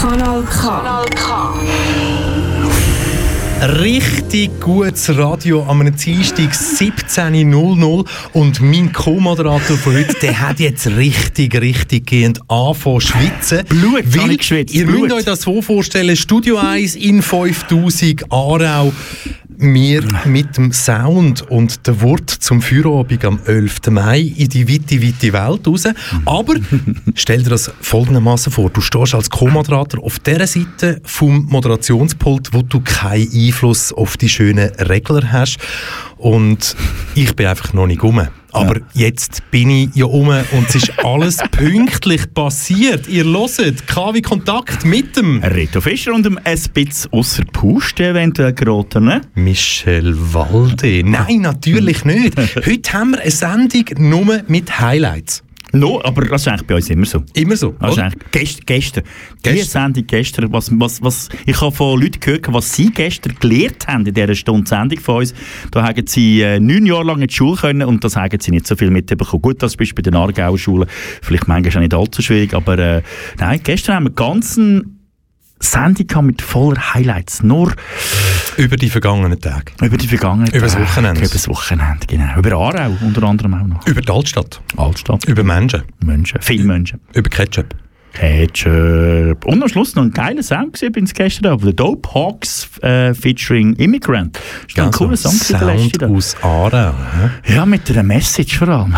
Kanal K. Kanal K. Richtig gutes Radio am Dienstag 17.00 und mein Co-Moderator von heute, der hat jetzt richtig, richtig gehend angefangen zu schwitzen. Blut, Weil, geschwitzt, Ihr Blut. müsst euch das so vorstellen, Studio 1 in 5000 Aarau. Wir mit dem Sound und dem Wort zum Feierabend am 11. Mai in die weite, weite Welt raus. Aber stell dir das folgendermaßen vor. Du stehst als Co-Moderator auf der Seite vom Moderationspult, wo du keinen Einfluss auf die schönen Regler hast. Und ich bin einfach noch nicht rum. Aber jetzt bin ich ja um und es ist alles pünktlich passiert. Ihr hört KW Kontakt mit dem Reto Fischer und dem bisschen ausser Puste eventuell geraten, ne? Michel Walde. Nein, natürlich nicht. Heute haben wir eine Sendung nur mit Highlights. No, aber das ist eigentlich bei uns immer so. Immer so. Das ist eigentlich gest, gestern. Die Gestern? Sendung gestern, was, was, was, ich habe von Leuten gehört, was sie gestern gelernt haben in dieser Stunde Sendung von uns. Da haben sie äh, neun Jahre lang in die Schule können und das haben sie nicht so viel mitbekommen. Gut, das ist bei den Aargauer Schulen vielleicht manchmal auch nicht allzu schwierig, aber äh, nein, gestern haben wir ganz eine Sendung mit voller Highlights. Nur Über die vergangenen Tage. über die vergangenen Über das Tage. Wochenende. Über das Wochenende, genau. Über Aarau unter anderem auch noch. Über die Altstadt. Altstadt. Über Menschen. Menschen. Viele Menschen. Über Ketchup. Ketchup. Und am Schluss noch ein geiler Sound gesehen, bin gestern Abend. The Dope Hawks äh, featuring Immigrant. Das war ein cooler Song. der letzte Sound aus Aarau. Ja, mit einer Message vor allem.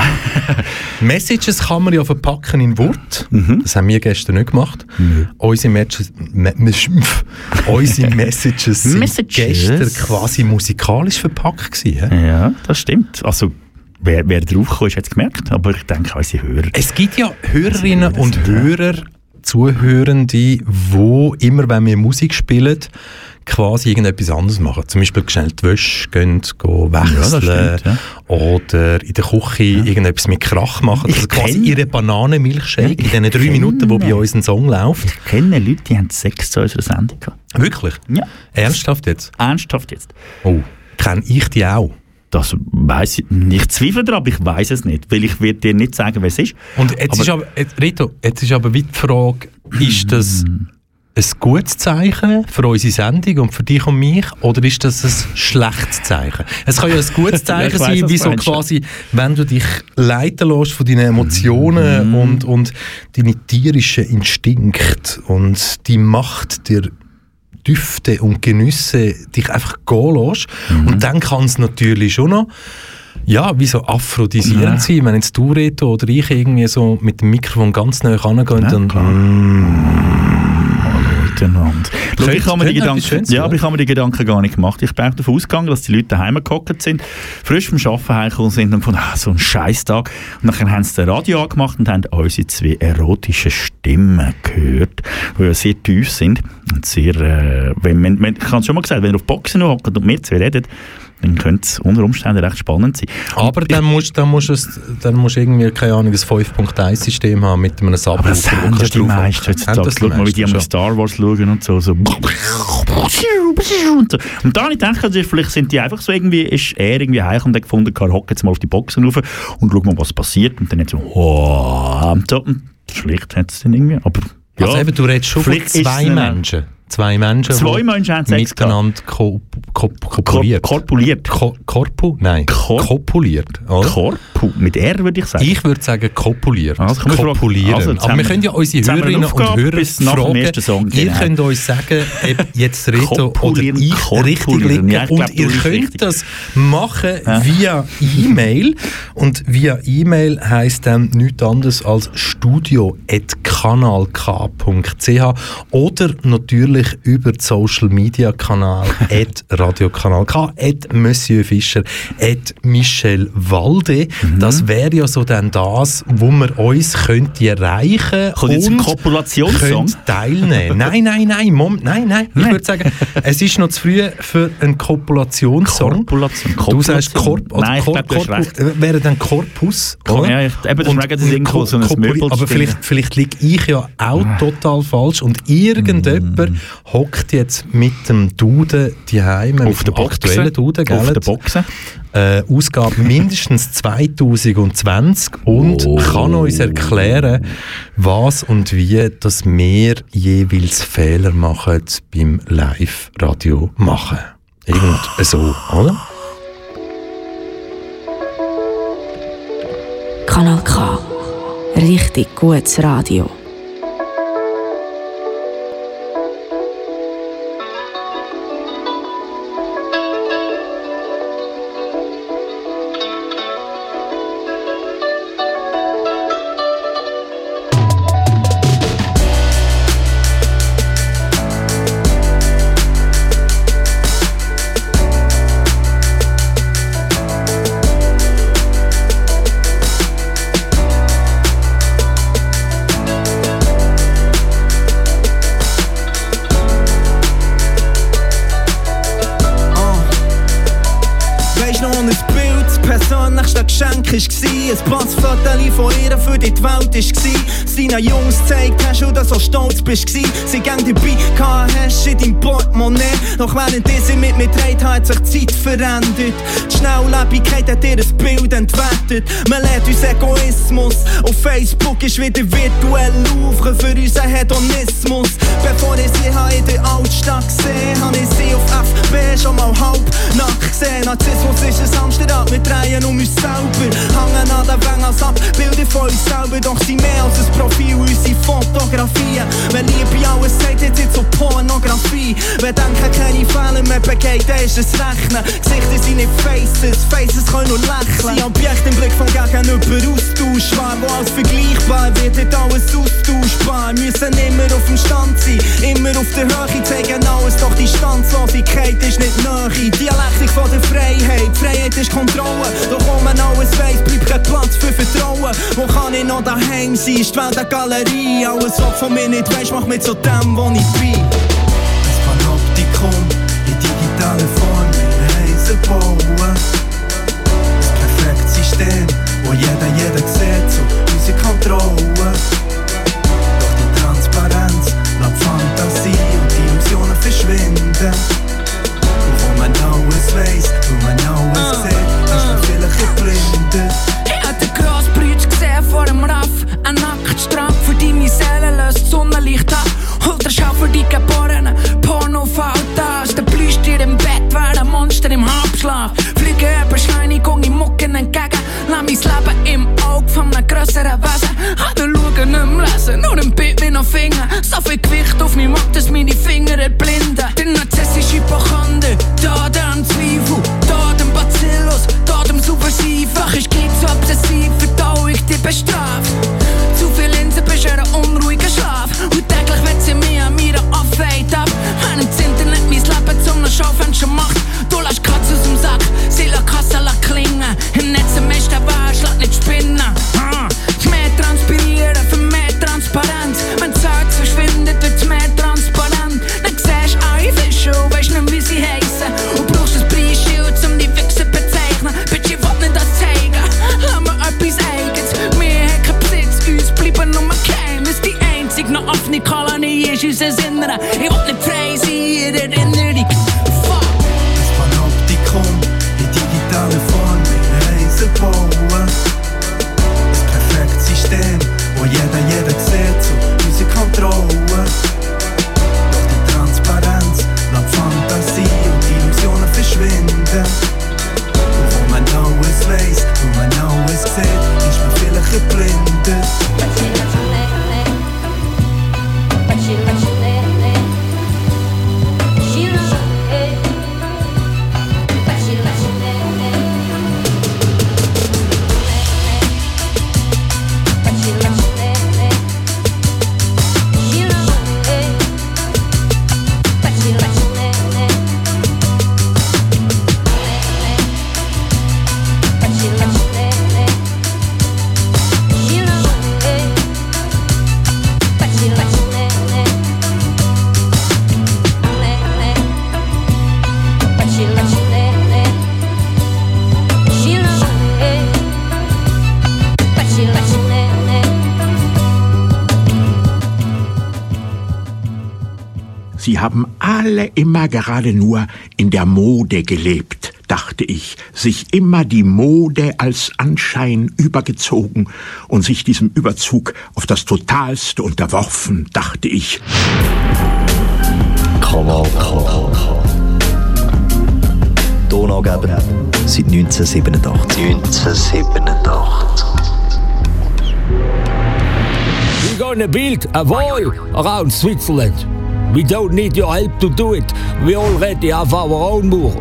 Messages kann man ja verpacken in Wort. Mhm. Das haben wir gestern nicht gemacht. Unsere, Matches, unsere Messages sind Messages. gestern quasi musikalisch verpackt gewesen. ja, das stimmt. Also, wer, wer draufgekommen ist, hat es gemerkt. Aber ich denke, unsere Hörer. Es gibt ja Hörerinnen und Hörer, Zuhörende, wo immer, wenn wir Musik spielen, quasi irgendetwas anderes machen. Zum Beispiel schnell die Wäsche gehen, gehen wechseln Ja, stimmt, oder in der Küche irgendetwas mit Krach machen. Ich Also quasi ihre Bananenmilchshake Ja, in diesen drei Minuten, wo bei uns ein Song läuft. Ich kenne Leute, die haben Sex zu unserer Sendung gehabt. Wirklich? Ja. Ernsthaft jetzt? Ernsthaft jetzt. Oh, kenne ich die auch? Das weiss ich, ich zweifle daran, aber ich weiß es nicht, weil ich werde dir nicht sagen, wer es ist. Und jetzt Aber- ist aber, jetzt, Rito, jetzt ist aber die Frage, ist das ein gutes Zeichen für unsere Sendung und für dich und mich oder ist das ein schlechtes Zeichen? Es kann ja ein gutes Zeichen weiss, sein, wie so quasi, wenn du dich leiten lässt von deinen Emotionen Mhm. und, und deine tierischen Instinkte und die Macht dir Düfte und Genüsse dich einfach gehen lässt. Mhm. Und dann kann es natürlich schon noch ja, wie so aphrodisierend Ja. sein, wenn jetzt du Reto oder ich irgendwie so mit dem Mikrofon ganz nah rangehen Ja, und klar. Miteinander. Schau, ich habe mir die Gedanken, ja, aber ich habe mir die Gedanken gar nicht gemacht. Ich bin auch davon ausgegangen, dass die Leute daheim gehockt sind, frisch vom Arbeiten heimgekommen sind und von ah, so ein Scheißtag. Und dann haben sie das Radio angemacht und haben unsere zwei erotischen Stimmen gehört, die ja sehr tief sind und sehr, äh, wenn man, man, ich habe es schon mal gesagt, wenn ihr auf Boxen hockt und wir zwei reden, dann könnte es unter Umständen recht spannend sein. Aber dann musst, dann musst, es, dann musst du irgendwie, keine Ahnung, ein 5.1-System haben mit einem Subwoofer. Aber das haben ja die meisten heutzutage. Schau mal, wie die am. Star Wars schauen und so. so. Und so. Und da habe ich gedacht, also vielleicht sind die einfach so irgendwie, ist er irgendwie heim und hat gefunden, er hockt jetzt mal auf die Boxen rauf und schaut mal, was passiert. Und dann hat so, oh, und so. Und Schlicht hat es dann irgendwie, aber ja. Also eben, du redest schon von zwei Menschen. Zwei Menschen, Zwei Menschen haben Sex miteinander ko ko Kor kopuliert. korpuliert. Ko Korpu? Nein. Kor- kopuliert. Oder? Korpu, mit R würde ich sagen. Ich würde sagen kopuliert. Also, Kopulieren. also, Aber wir können ja unsere Hörerinnen und Hörer bis nach dem fragen. Song, Ihr genau. könnt uns sagen, ob jetzt Reto oder ich richtig liegen. Ja, und ihr könnt richtig. das machen via E-Mail. Und via E-Mail heisst dann nichts anderes als studio.kanalk.ch oder natürlich über den Social Media Kanal at Radiokanal K, at Monsieur Fischer, at Michel Walde. Mhm. Das wäre ja so dann das, wo wir uns könnte erreichen Kommt jetzt ein und Kopulationssong? könnt teilnehmen. nein, nein, nein, Mom, nein, nein. Ich würde sagen, es ist noch zu früh für einen Kopulationssong. Korpulation. Du sagst. Korp oder Nein, ich Korp, hast Korpus, äh, wäre dann Korpus. oder? Ja, ich, eben, das Und- das irgendwo so ein Möbel. Aber vielleicht, vielleicht liege ich ja auch Ah. total falsch und irgendjemand hockt jetzt mit dem Duden die Heime, Auf mit der dem aktuellen Duden, gell? Auf der Boxen. äh, Ausgabe mindestens 2020 und Oh. kann uns erklären, was und wie dass wir jeweils Fehler machen beim Live-Radio machen. Irgend so, oder? Kanal K. Richtig gutes Radio. Für die Welt war. Seinen Jungs gezeigt hast und du so stolz bist. gsi. Sie gang dabei gehabt hast in deinem Portemonnaie. Doch während diese mit mir dreht, hat sich die Zeit verändert. Die Schnelllebigkeit hat ihr ein Bild entwertet. Man lernt uns Egoismus. Auf Facebook ist wieder virtuell Louvre für unseren Hedonismus. Bevor ich sie in der Altstadt gesehen, habe ich sie auf FB schon mal halb nackt gesehen. Narzissmus ist ein Hamsterrad, wir drehen um uns selber. Hangen an den Wängen als Abbilder von uns selber. Doch sie mehr als ein Profil, unsere Fotografien. Wenn Liebe alles sagt, jetzt ist so Pornografie. Wer denken, keine Fehler mehr begeht, der ist es Rechnen. Gesichter sind nicht Faces, Faces können nur lächeln. Sie Objekte im Blick vom Gegenüber austauschbar. Wo alles vergleichbar wird, wird alles austauschbar. Müssen immer auf dem Stand sein, immer auf der Höhe zeigen alles. Doch die Standlosigkeit ist nicht Nähe. Dialektik von der Freiheit, Freiheit ist Kontrolle. Doch wo man alles weiss, bleibt kein Platz für Vertrauen. Wo kann ich noch daheim sein? Ist die Welt eine Galerie? Alles, was von mir nicht weisst, macht mich zu dem, wo ich bin. Alle immer gerade nur in der Mode gelebt, dachte ich, sich immer die Mode als Anschein übergezogen und sich diesem Überzug auf das Totalste unterworfen, dachte ich. Kanal K. Donaugeber seit 1987. 1987. We gonna build a wall around Switzerland. We don't need your help to do it. We already have our own mur.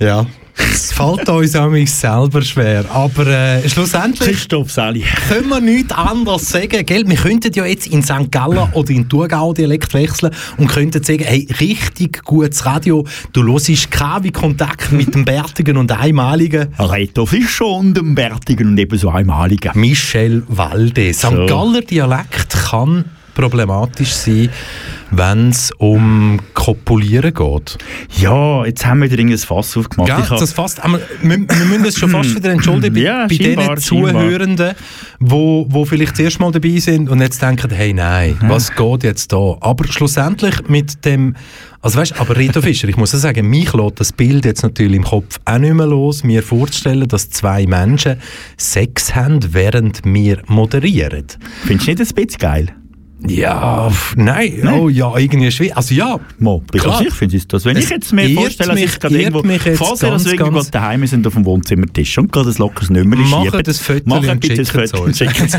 Ja, es fällt uns an mich selber schwer. Aber äh, schlussendlich Christoph Sally. können wir nichts anderes sagen. Gell? Wir könnten ja jetzt in St. Gallen oder in Thurgau Dialekt wechseln und könnten sagen, hey, richtig gutes Radio. Du hörst keinen Kontakt mit dem Bärtigen und Einmaligen. Reto Fischer und dem Bärtigen und ebenso einmaligen. Michel Walde. St. So. Galler Dialekt kann problematisch sein, wenn es um Kopulieren geht. Ja, jetzt haben wir wieder irgendein Fass aufgemacht. Ja, das fast, aber wir, wir müssen uns schon fast wieder entschuldigen bei, Ja, bei scheinbar, den Zuhörenden, wo, wo vielleicht das erste Mal dabei sind und jetzt denken, hey nein, was geht jetzt da? Aber schlussendlich mit dem, also weißt, aber Reto Fischer, ich muss ja sagen, mich lässt das Bild jetzt natürlich im Kopf auch nicht mehr los, mir vorzustellen, dass zwei Menschen Sex haben, während wir moderieren. Findest du nicht ein bisschen geil? Ja, pff, nein, oh ja, irgendwie schwierig. Also ja, Mo, Klar. ich finde es das. Wenn Es ich jetzt mir vorstelle, dass ich gerade irgendwo, mich jetzt falls ihr ganz, also irgendwo ganz- daheim sind auf dem Wohnzimmertisch und gerade ein lockeres Machen schieben, das Foto machen und bitte es Foto und schicken.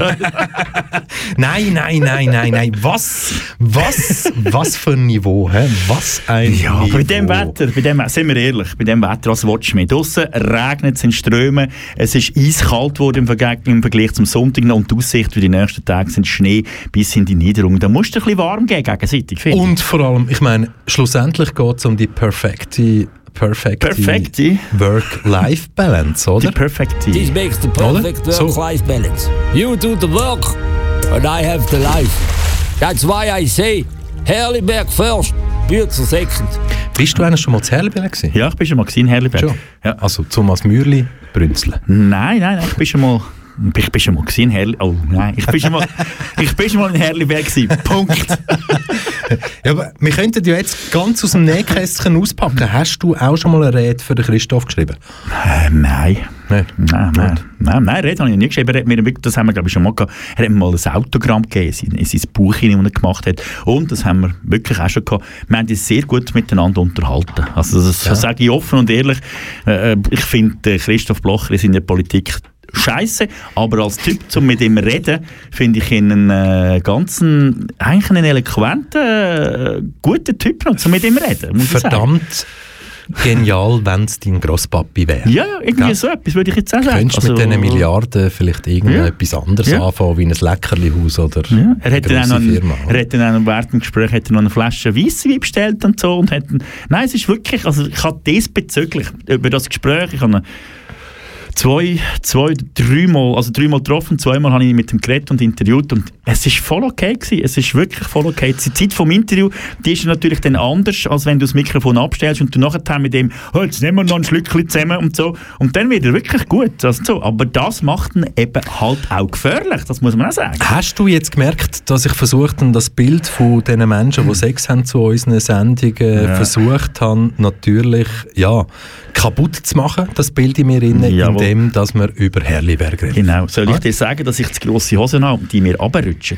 Nein, nein, nein, nein, nein. Was, was, was für ein Niveau, hä? Was ein Ja, Niveau. bei dem Wetter, bei dem, sind wir ehrlich, bei dem Wetter, was willst du mehr? Draussen regnet es in Strömen, es ist eiskalt geworden im Vergleich, im Vergleich zum Sonntag und die Aussicht für die nächsten Tage sind Schnee bis in die Niederung. Da musst du ein bisschen warm gehen gegenseitig, finde ich. Und vor allem, ich meine, schlussendlich geht es um die perfekte, perfekte, Perfekte? Work-Life-Balance, oder? Die perfekte. This makes the perfect Oder? So. work-life balance. You do the work, and I have the life. That's why I say, Herliberg first, Bützer second. Bist du eigentlich schon mal zu Herlberg gewesen? Ja, ich bin schon mal gesehen, Herliberg. Schon? Ja. Also Thomas Mürli, Brünzle. Nein, nein, nein, ich bin schon mal... Ich bin schon mal gesehen, Herli... Oh nein, ich bin schon mal, ich bin schon mal in Herliberg gewesen. Punkt. Ja, aber wir könnten ja jetzt ganz aus dem Nähkästchen auspacken. Hast du auch schon mal eine Rede für den Christoph geschrieben? Äh, nein. Nein. Nein, nein, nein, nein, Red habe ich nicht geschrieben. Er hat mir wirklich, das haben wir, glaube ich, schon mal gehabt. Er hat mir mal ein Autogramm gegeben, in sein Buch, das er gemacht hat. Und das haben wir wirklich auch schon gehabt. Wir haben uns sehr gut miteinander unterhalten. Also, das, das sage ich offen und ehrlich. Äh, ich finde, äh, Christoph Blocher ist in der Politik Scheiße, aber als Typ zum mit ihm reden, finde ich ihn einen äh, ganzen, eigentlich einen eloquenten, äh, guten Typ zum mit ihm reden. Muss ich sagen. Verdammt genial, wenn es dein Grosspapi wäre. Ja, ja, irgendwie Ja. so etwas würde ich jetzt auch sagen. Könntest du mit Also- diesen Milliarden vielleicht Ja. irgendetwas anderes Ja. anfangen, wie ein Leckerlihaus oder Ja, er eine hat dann auch grosse noch, einen- Firma? er hat dann auch noch während dem Gespräch hat er noch eine Flasche Weisswein bestellt und so und hat, nein, es ist wirklich, also ich habe diesbezüglich über das Gespräch, ich habe zwei, zwei, dreimal, also dreimal getroffen, zweimal habe ich mit ihm geredet und interviewt und es ist voll okay gewesen, es ist wirklich voll okay. Die Zeit vom Interview, die ist natürlich dann anders, als wenn du das Mikrofon abstellst und du nachher mit dem, oh, jetzt nehmen wir noch ein Schlückchen zusammen und so und dann wird er wirklich gut, also so. aber das macht ihn eben halt auch gefährlich, das muss man auch sagen. Hast du jetzt gemerkt, dass ich versucht habe, das Bild von den Menschen, die Sex haben zu unseren Sendungen, Ja. versucht habe, natürlich ja, kaputt zu machen, das Bild in mir inne, Jawohl. indem dass wir über Herliberg reden. Genau. Soll ich dir sagen, dass ich zu grosse Hosen habe und die mir runterrutschen?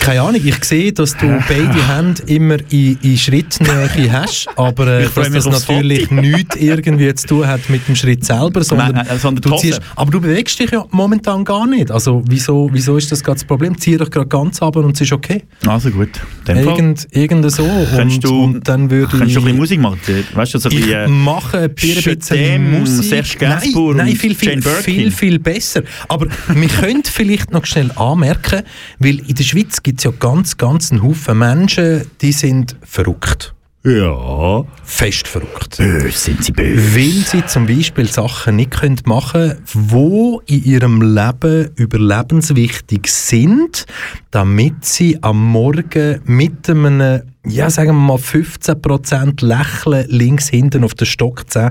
Keine Ahnung, ich sehe, dass du beide Hände immer in, in Schrittnähe hast, aber äh, Ich dass das natürlich nichts irgendwie zu tun hat mit dem Schritt selber, sondern, Nein, äh, sondern du ziehst, aber du bewegst dich ja momentan gar nicht. Also wieso, wieso ist das gerade das Problem? Zieh dich gerade ganz runter und es ist okay. Also gut. Dem Irgend, irgend so. Und, du- und dann würde kannst ich... du ein bisschen Musik machen. Weißt du, so ein ich bisschen, äh, mache ein bisschen Musik. Serge nein, Gainsbourg nein, viel, viel, Birkin. viel, viel besser. Aber wir können vielleicht noch schnell anmerken, weil in der Schweiz gibt es ja ganz, ganz einen Haufen Menschen, die sind verrückt. ja. Fest verrückt. Böse sind sie böse. Weil sie zum Beispiel Sachen nicht können machen können, die in ihrem Leben überlebenswichtig sind, damit sie am Morgen mit einem, ja sagen wir mal 15% Lächeln links hinten auf der Stockzähne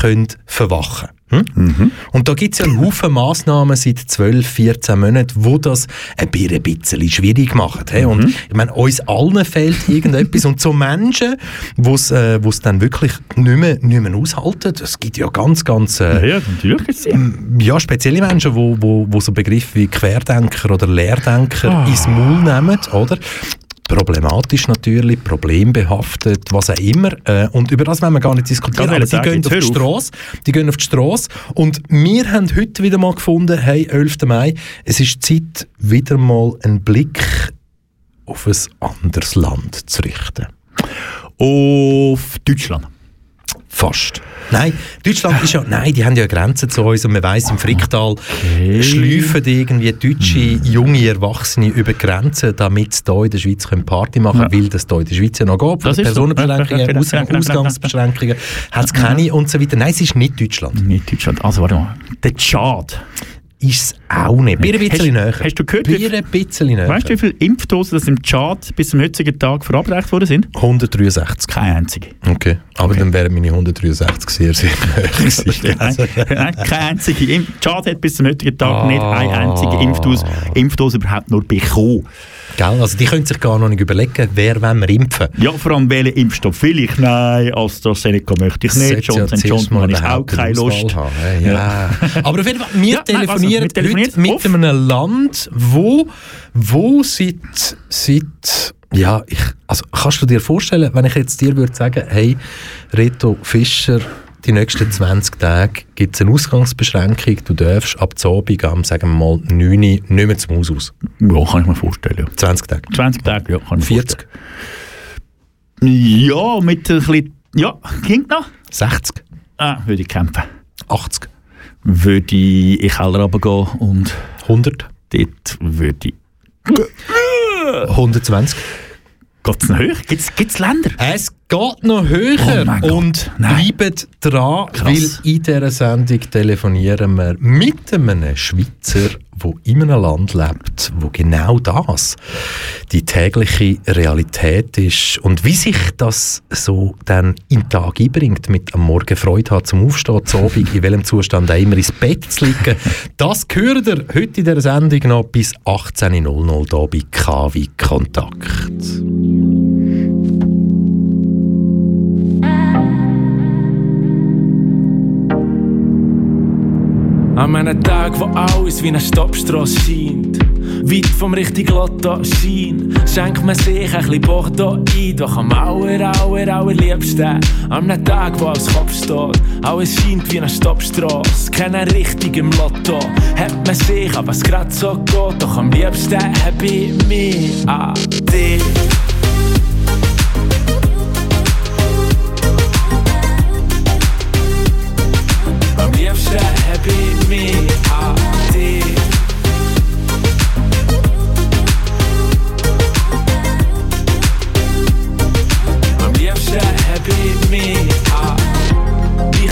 können verwachen Hm? Und da gibt es ja einen Haufen Massnahmen seit 12, 14 Monaten, wo das ein bi- ein bisschen schwierig machen. Hey? Und ich meine, uns allen fehlt irgendetwas. Und so Menschen, die es äh, wo's dann wirklich nicht mehr, nicht mehr aushalten, es gibt ja ganz, ganz... Äh, Ja, natürlich es. ja, spezielle Menschen, wo, wo, wo so Begriffe wie Querdenker oder Leerdenker Ah. ins Maul nehmen, oder? Problematisch natürlich, problembehaftet, was auch immer. Äh, und über das wollen wir gar nicht diskutieren. Aber die sagen, gehen auf die Straße. Die gehen auf die Straße. Und wir haben heute wieder mal gefunden, hey, 11. Mai, es ist Zeit, wieder mal einen Blick auf ein anderes Land zu richten. Auf Deutschland. Fast. Nein, Deutschland ist ja, nein, die haben ja Grenzen zu uns und man weiss, im Fricktal schleifen irgendwie deutsche junge Erwachsene über die Grenzen, damit sie hier in der Schweiz Party machen können, Ja. weil das hier in der Schweiz ja noch geht. Das so. Personenbeschränkungen, Ja, ja, ja, Aus ja, ja, ja, ja. Ausgangsbeschränkungen hat es keine und so weiter. Nein, es ist nicht Deutschland. Nicht Deutschland. Also warte mal. Der Tschad. Ist es auch nicht. Bier ein bisschen näher. hast du gehört, Bier ein bisschen näher. Weißt du, wie viele Impfdosen das im Tschad bis zum heutigen Tag verabreicht worden sind? 163. Keine einzige. Okay. Aber dann wären meine 163 sehr, sehr näher gewesen. Nein, keine einzige. Im Tschad hat bis zum heutigen Tag Ah. nicht eine einzige Impfdose, Impfdose überhaupt nur bekommen. Gell? Also die können sich gar noch nicht überlegen, wer wollen wir impfen. Ja, vor allem welchen Impfstoff will ich? Nein, AstraZeneca möchte ich nicht. Sollte ja Johnson Johnson habe ich auch keine eine Lust. Haben, hey, Ja. Aber auf jeden Fall, wir Ja, nein, also, telefonieren wir telefonieren heute mit einem Land, wo, wo seit, seit ja, ich, also kannst du dir vorstellen, wenn ich jetzt dir würde sagen, hey, Reto Fischer, die nächsten 20 Tage gibt es eine Ausgangsbeschränkung, du darfst ab Abend am, sagen wir mal, 9 Uhr nicht mehr zum Haus aus. Ja, kann ich mir vorstellen. Ja. 20 Tage. 20 Tage, ja, kann ich mir 40, vorstellen. Ja, mit ein bisschen... Ja, ging noch? 60, Ah, würde ich kämpfen. 80, Würde ich in den Keller runtergehen und 100, dort würde ich... 120. Geht es noch höher? Gibt es Länder? Es geht noch höher Oh und bleibt dran, Krass. weil in dieser Sendung telefonieren wir mit einem Schweizer, der in einem Land lebt, wo genau das die tägliche Realität ist und wie sich das so dann in den Tag einbringt, mit am Morgen Freude hat zum Aufstehen, zu Abend, in welchem Zustand auch immer ins Bett zu liegen. Das hört ihr heute in dieser Sendung noch bis 18.00 hier bei KW Kontakt. An einem Tag, wo alles wie eine Stoppstrasse scheint. Weit vom richtigen Lotto scheint, schenkt man sich ein bisschen Bordeaux ein. Doch am aller, aller, allerliebsten. An einem Tag, wo alles Kopf steht. Alles scheint wie eine Stoppstrasse. Keine Richtung im Lotto. Hat man sich, aber es grad so geht. Doch am liebsten hab ich mich an dich. Liebsten hab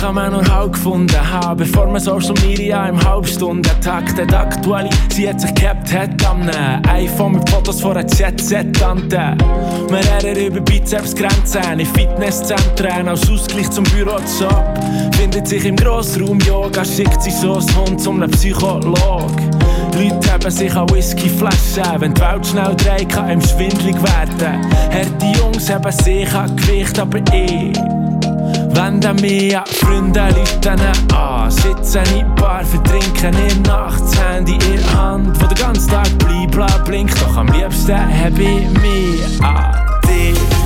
habe mir nur Halt gefunden haben, bevor man Social Media im Halbstundentakt hat aktualisiert sich gehabt hat am iPhone mit Fotos von einer Jet-Set-Tante. Wir reden über Bizepsgrenzen in Fitnesszentren als Ausgleich zum Bürojob. Findet sich im Grossraum Yoga, schickt sie so ein Hund zum Psycholog. Leute haben sich an Whiskyflaschen, wenn die Welt schnell dreht, kann ihm schwindlig werden. Harte Jungs haben sich an Gewicht, aber ich Wende mich an Freunde, Leute an. Sitzen in Bar, vertrinken in Nacht, das Handy in der Hand, wo den ganzen Tag bla blinkt. Doch am liebsten hab ich mich an dich.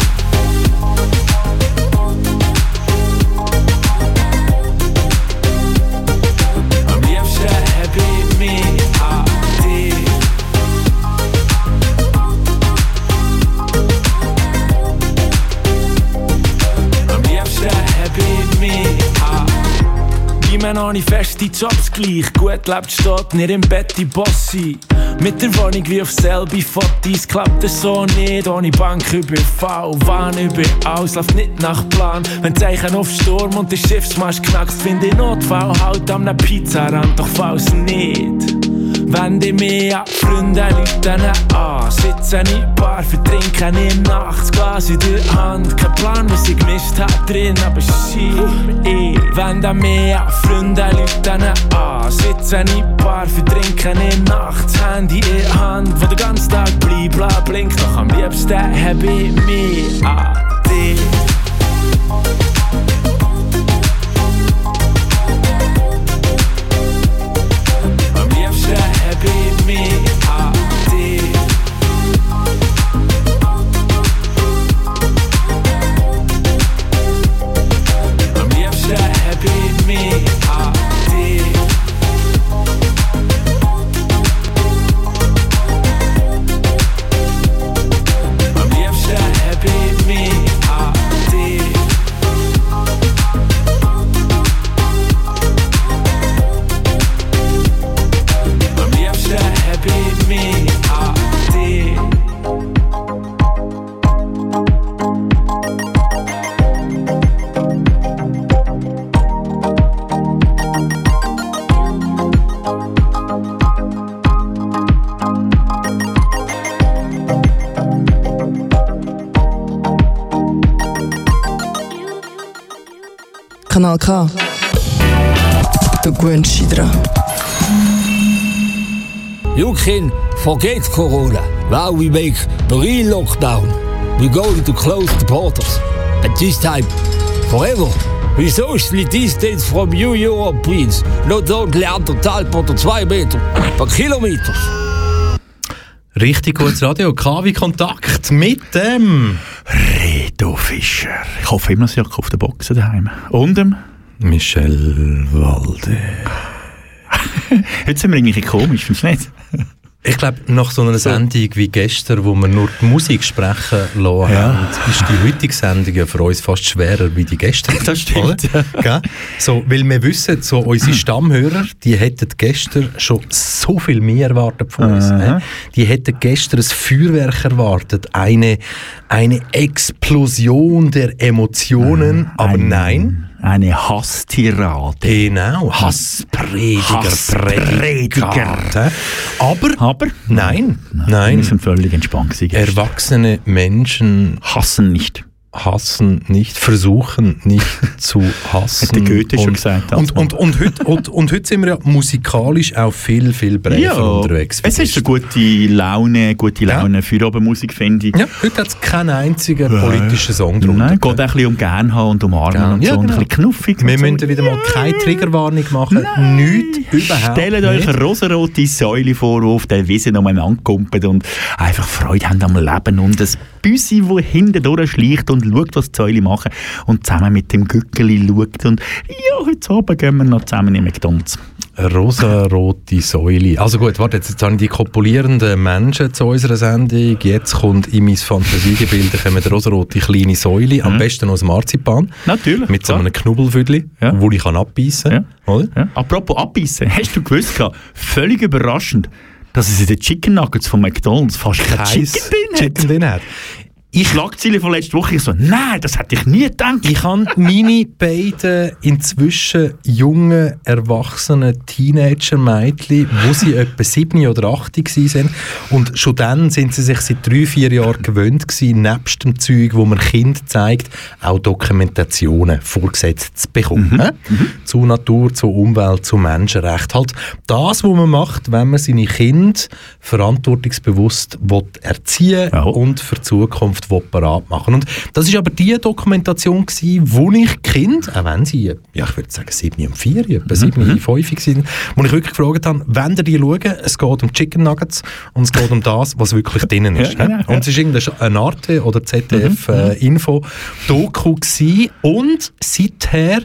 Nicht feste Jobs gleich gut lebt, steht nicht im Bett die Bossi. Mit der Wohnung wie auf selbe Fotos klappt es so nicht. Ohne Banküberfall, Wahn über alles läuft nicht nach Plan. Wenn Zeichen auf Sturm und der Schiffsmarsch knackst, finde ich Notfall halt am Pizzarand, doch falls nicht. Wenn die mir an Freunde Leute an, sitzen in Bar, vertrinken in Nacht, Glas in der Hand. Kein Plan, was ich gemischt hab drin, aber shit, ich. Wenn die mir an Freunde Leute an, sitzen in Bar, vertrinken in Nacht, das Handy in Hand, wo der ganze Tag bleibt, blinkt, doch am liebsten hab ich mich an dich. Kanal K. Du gewöhnst dich dran. You can forget Corona. Now we make the real lockdown. We're going to close the borders. But this time, forever. We socially distance from you Europeans. Not only anderthalb oder zwei Meter, but kilometers. Richtig gutes Radio. KW Kontakt mit dem Fischer. Ich hoffe immer, sie auf der Boxen daheim. Und dem? Michel Walde. Jetzt sind wir irgendwie komisch, findest du nicht? Ich glaube, nach so einer Sendung wie gestern, wo wir nur die Musik sprechen lassen Ja. haben, ist die heutige Sendung ja für uns fast schwerer wie die gestern. Das stimmt? So, weil wir wissen, so unsere Stammhörer, die hätten gestern schon so viel mehr erwartet von uns. Ne? Die hätten gestern ein Feuerwerk erwartet, eine, eine Explosion der Emotionen, aber Ein- nein. Eine Hasstirade. Genau, Hassprediger, Hassprediger. Prediger. Aber, Aber? nein, Wir nein. sind völlig entspannt gewesen. Erwachsene Menschen Hassen nicht. Hassen nicht, versuchen nicht zu hassen. Der Goethe schon und, gesagt, Und, und, und, heute, und, und heute sind wir ja musikalisch auch viel, viel breiter unterwegs. es ist eine gute Laune, gute Laune für Musik finde ich. ja, heute hat es keinen einzigen politischen Song drunter. Nein, geht auch ein bisschen um gern haben und umarmen und Ja, so. Genau. ein bisschen knuffig. Wir so. müssen wieder mal keine Triggerwarnung machen. Nichts, überhaupt Stellt euch eine rosarote Säule vor, die auf der Wiese umeinander kumpelt und einfach Freude haben am Leben und ein Büsi, das hinten durchschleicht und schaut, was die Säule machen und zusammen mit dem Gückeli schaut und ja, heute Abend gehen wir noch zusammen in McDonalds. Rosarote Säule. Also gut, warte, jetzt, jetzt habe ich die kopulierenden Menschen zu unserer Sendung. Jetzt kommt in mein Fantasiegebilde kommen rosarote kleine Säule, am besten aus Marzipan. Mhm. Natürlich, Mit so einem Knubbelfüdli, Ja. wo ich kann abbeissen Ja. kann. Oder? Ja. Apropos abbeissen, hast du gewusst, völlig überraschend, dass es in den Chicken Nuggets von McDonalds fast Kein Chicken drin hat? Chicken drin hat. Ich Schlagzeile von letzter Woche, ich so, nein, das hätte ich nie gedacht. Ich habe meine beiden inzwischen jungen, erwachsenen Teenager-Mädchen, wo sie etwa sieben oder acht waren. Und schon dann sind sie sich seit drei, vier Jahren gewöhnt gewesen, nebst dem Zeug, wo man Kind zeigt, auch Dokumentationen vorgesetzt zu bekommen. hä? Zu Natur, zu Umwelt, zu Menschenrecht. Halt das, was man macht, wenn man seine Kinder verantwortungsbewusst will erziehen Ja. und für die Zukunft will parat machen. Und das ist aber die Dokumentation gewesen, wo ich Kind, auch wenn sie, ja, ich würde sagen, sieben und vier, Mhm, etwa sieben, fünf waren, wo ich wirklich gefragt habe, wenn ihr die schauen, es geht um Chicken Nuggets und es geht um das, was wirklich drinnen ist. Ja, genau, hä? und es ist irgendeine Arte oder ZDF Mhm, äh, und seither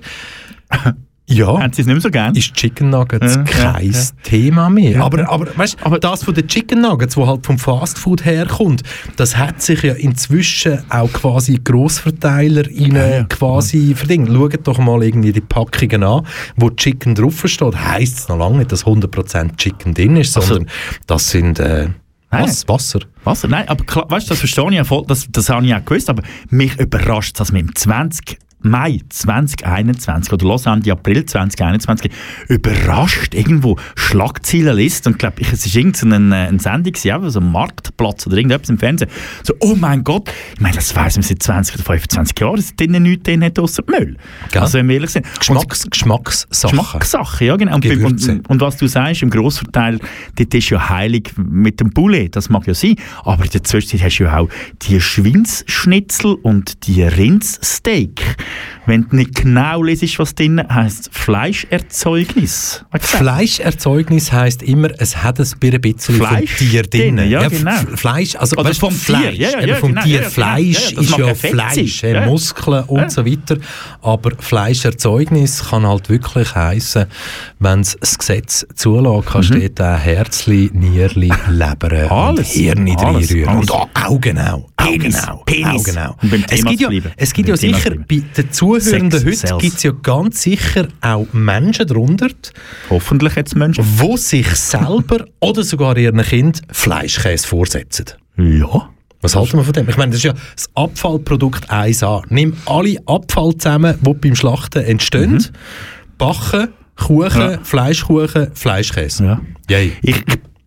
ja, Haben sie es nicht mehr so gern? ist Chicken Nuggets Ja, kein ja, ja. Thema mehr. Ja, aber, ja. aber, weißt, aber das von den Chicken Nuggets, wo halt vom Fastfood herkommt, das hat sich ja inzwischen auch quasi Grossverteiler rein quasi verdient. Schaut doch mal irgendwie die Packungen an, wo Chicken draufsteht. Heisst es noch lange nicht, dass 100% Chicken drin ist, Also- sondern das sind äh, was, Wasser. Wasser? Nein, aber klar, weißt das verstehe ich ja voll, das, das habe ich auch gewusst, aber mich überrascht, dass wir im 20 Mai 2021 oder los Ende April 2021 überrascht irgendwo Schlagzeilenliste und glaube ich, es ist irgendeine eine Sendung, gewesen, so ein Marktplatz oder irgendetwas im Fernsehen. So, oh mein Gott, ich meine, das weiss man seit 20 oder 25 Jahren, dass drinnen nichts drin hat ausser Müll. Gell? Also wenn wir ehrlich sind. Geschmacks, Geschmackssachen. Geschmackssache, ja genau. Und, und, und was du sagst, im Grossverteil, dort ist ja heilig mit dem Poulet, das mag ja sein, aber in der Zwischenzeit hast du ja auch die Schweinsschnitzel und die Rindssteak. Wenn du nicht genau lesest, was drin heisst, Fleischerzeugnis. Fleischerzeugnis heisst immer, es hat ein bisschen Fleisch vom Tier drin. ja, F- genau. Fleisch, also Oder weißt, vom Tier, Fleisch, ja, ja, ja, vom genau, Tier. ja, ja, Fleisch genau. Ja, ist ja ja Fleisch, sein, äh, ja. Muskeln und Ja. so weiter. Aber Fleischerzeugnis kann halt wirklich heissen, wenn es das Gesetz zulässt, kannst du dort auch Herzli, Nierli, Leber Alles. und Hirn Alles, reinrühren. alles. Und auch Augen auch. Penis, Augen auch. Penis. Augen auch. Es gibt ja, es gibt ja sicher, bei den Zuhörenden Sex heute gibt es ja ganz sicher auch Menschen darunter, Hoffentlich jetzt Menschen. wo sich selber oder sogar ihren Kind Fleischkäse vorsetzen. Ja. Was halten wir von dem? Ich meine, das ist ja das Abfallprodukt 1a. Nimm alle Abfall zusammen, die beim Schlachten entstehen. Backen, Kuchen, Ja. Fleischkuchen, Fleischkäse. Ja. Yay. Ich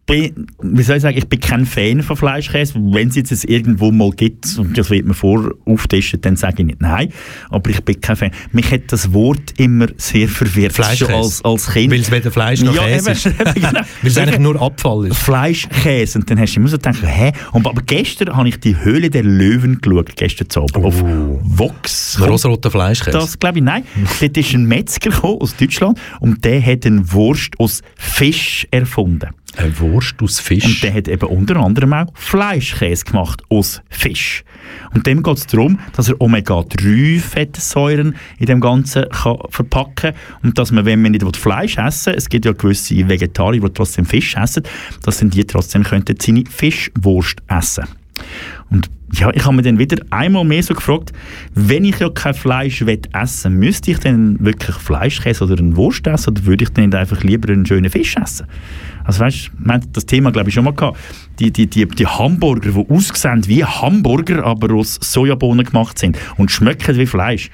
bin, wie soll ich sagen, ich bin kein Fan von Fleischkäse. Wenn es jetzt es irgendwo mal gibt und das wird mir vor auftischen, dann sage ich nicht nein. Aber ich bin kein Fan. Mich hat das Wort immer sehr verwirrt. Fleischkäse. Als, als Kind. Weil es weder Fleisch noch Ja, Käse ist. genau. Weil es eigentlich nur Abfall ist. Fleischkäse. Und dann hast du immer so gedacht, hä? Und, aber gestern habe ich die Höhle der Löwen geschaut, gestern Abend, auf Vox. Rosaroter Fleischkäse. Das glaube ich, nein. Dort ist ein Metzger gekommen aus Deutschland und der hat eine Wurst aus Fisch erfunden. Eine Wurst aus Fisch. Und der hat eben unter anderem auch Fleischkäse gemacht aus Fisch. Und dem geht es darum, dass er Omega-3-Fettsäuren in dem Ganzen kann verpacken und dass man, wenn man nicht will Fleisch essen will, es gibt ja gewisse Vegetarier, die trotzdem Fisch essen, dass dann die trotzdem könnten seine Fischwurst essen. Und ja, ich habe mir dann wieder einmal mehr so gefragt, wenn ich ja kein Fleisch will essen müsste ich dann wirklich Fleischkäse oder eine Wurst essen oder würde ich dann einfach lieber einen schönen Fisch essen? Also weißt wir haben das Thema glaube ich schon mal gehabt. Die, die, die, die Hamburger, die aussehen wie Hamburger, aber aus Sojabohnen gemacht sind und schmecken wie Fleisch.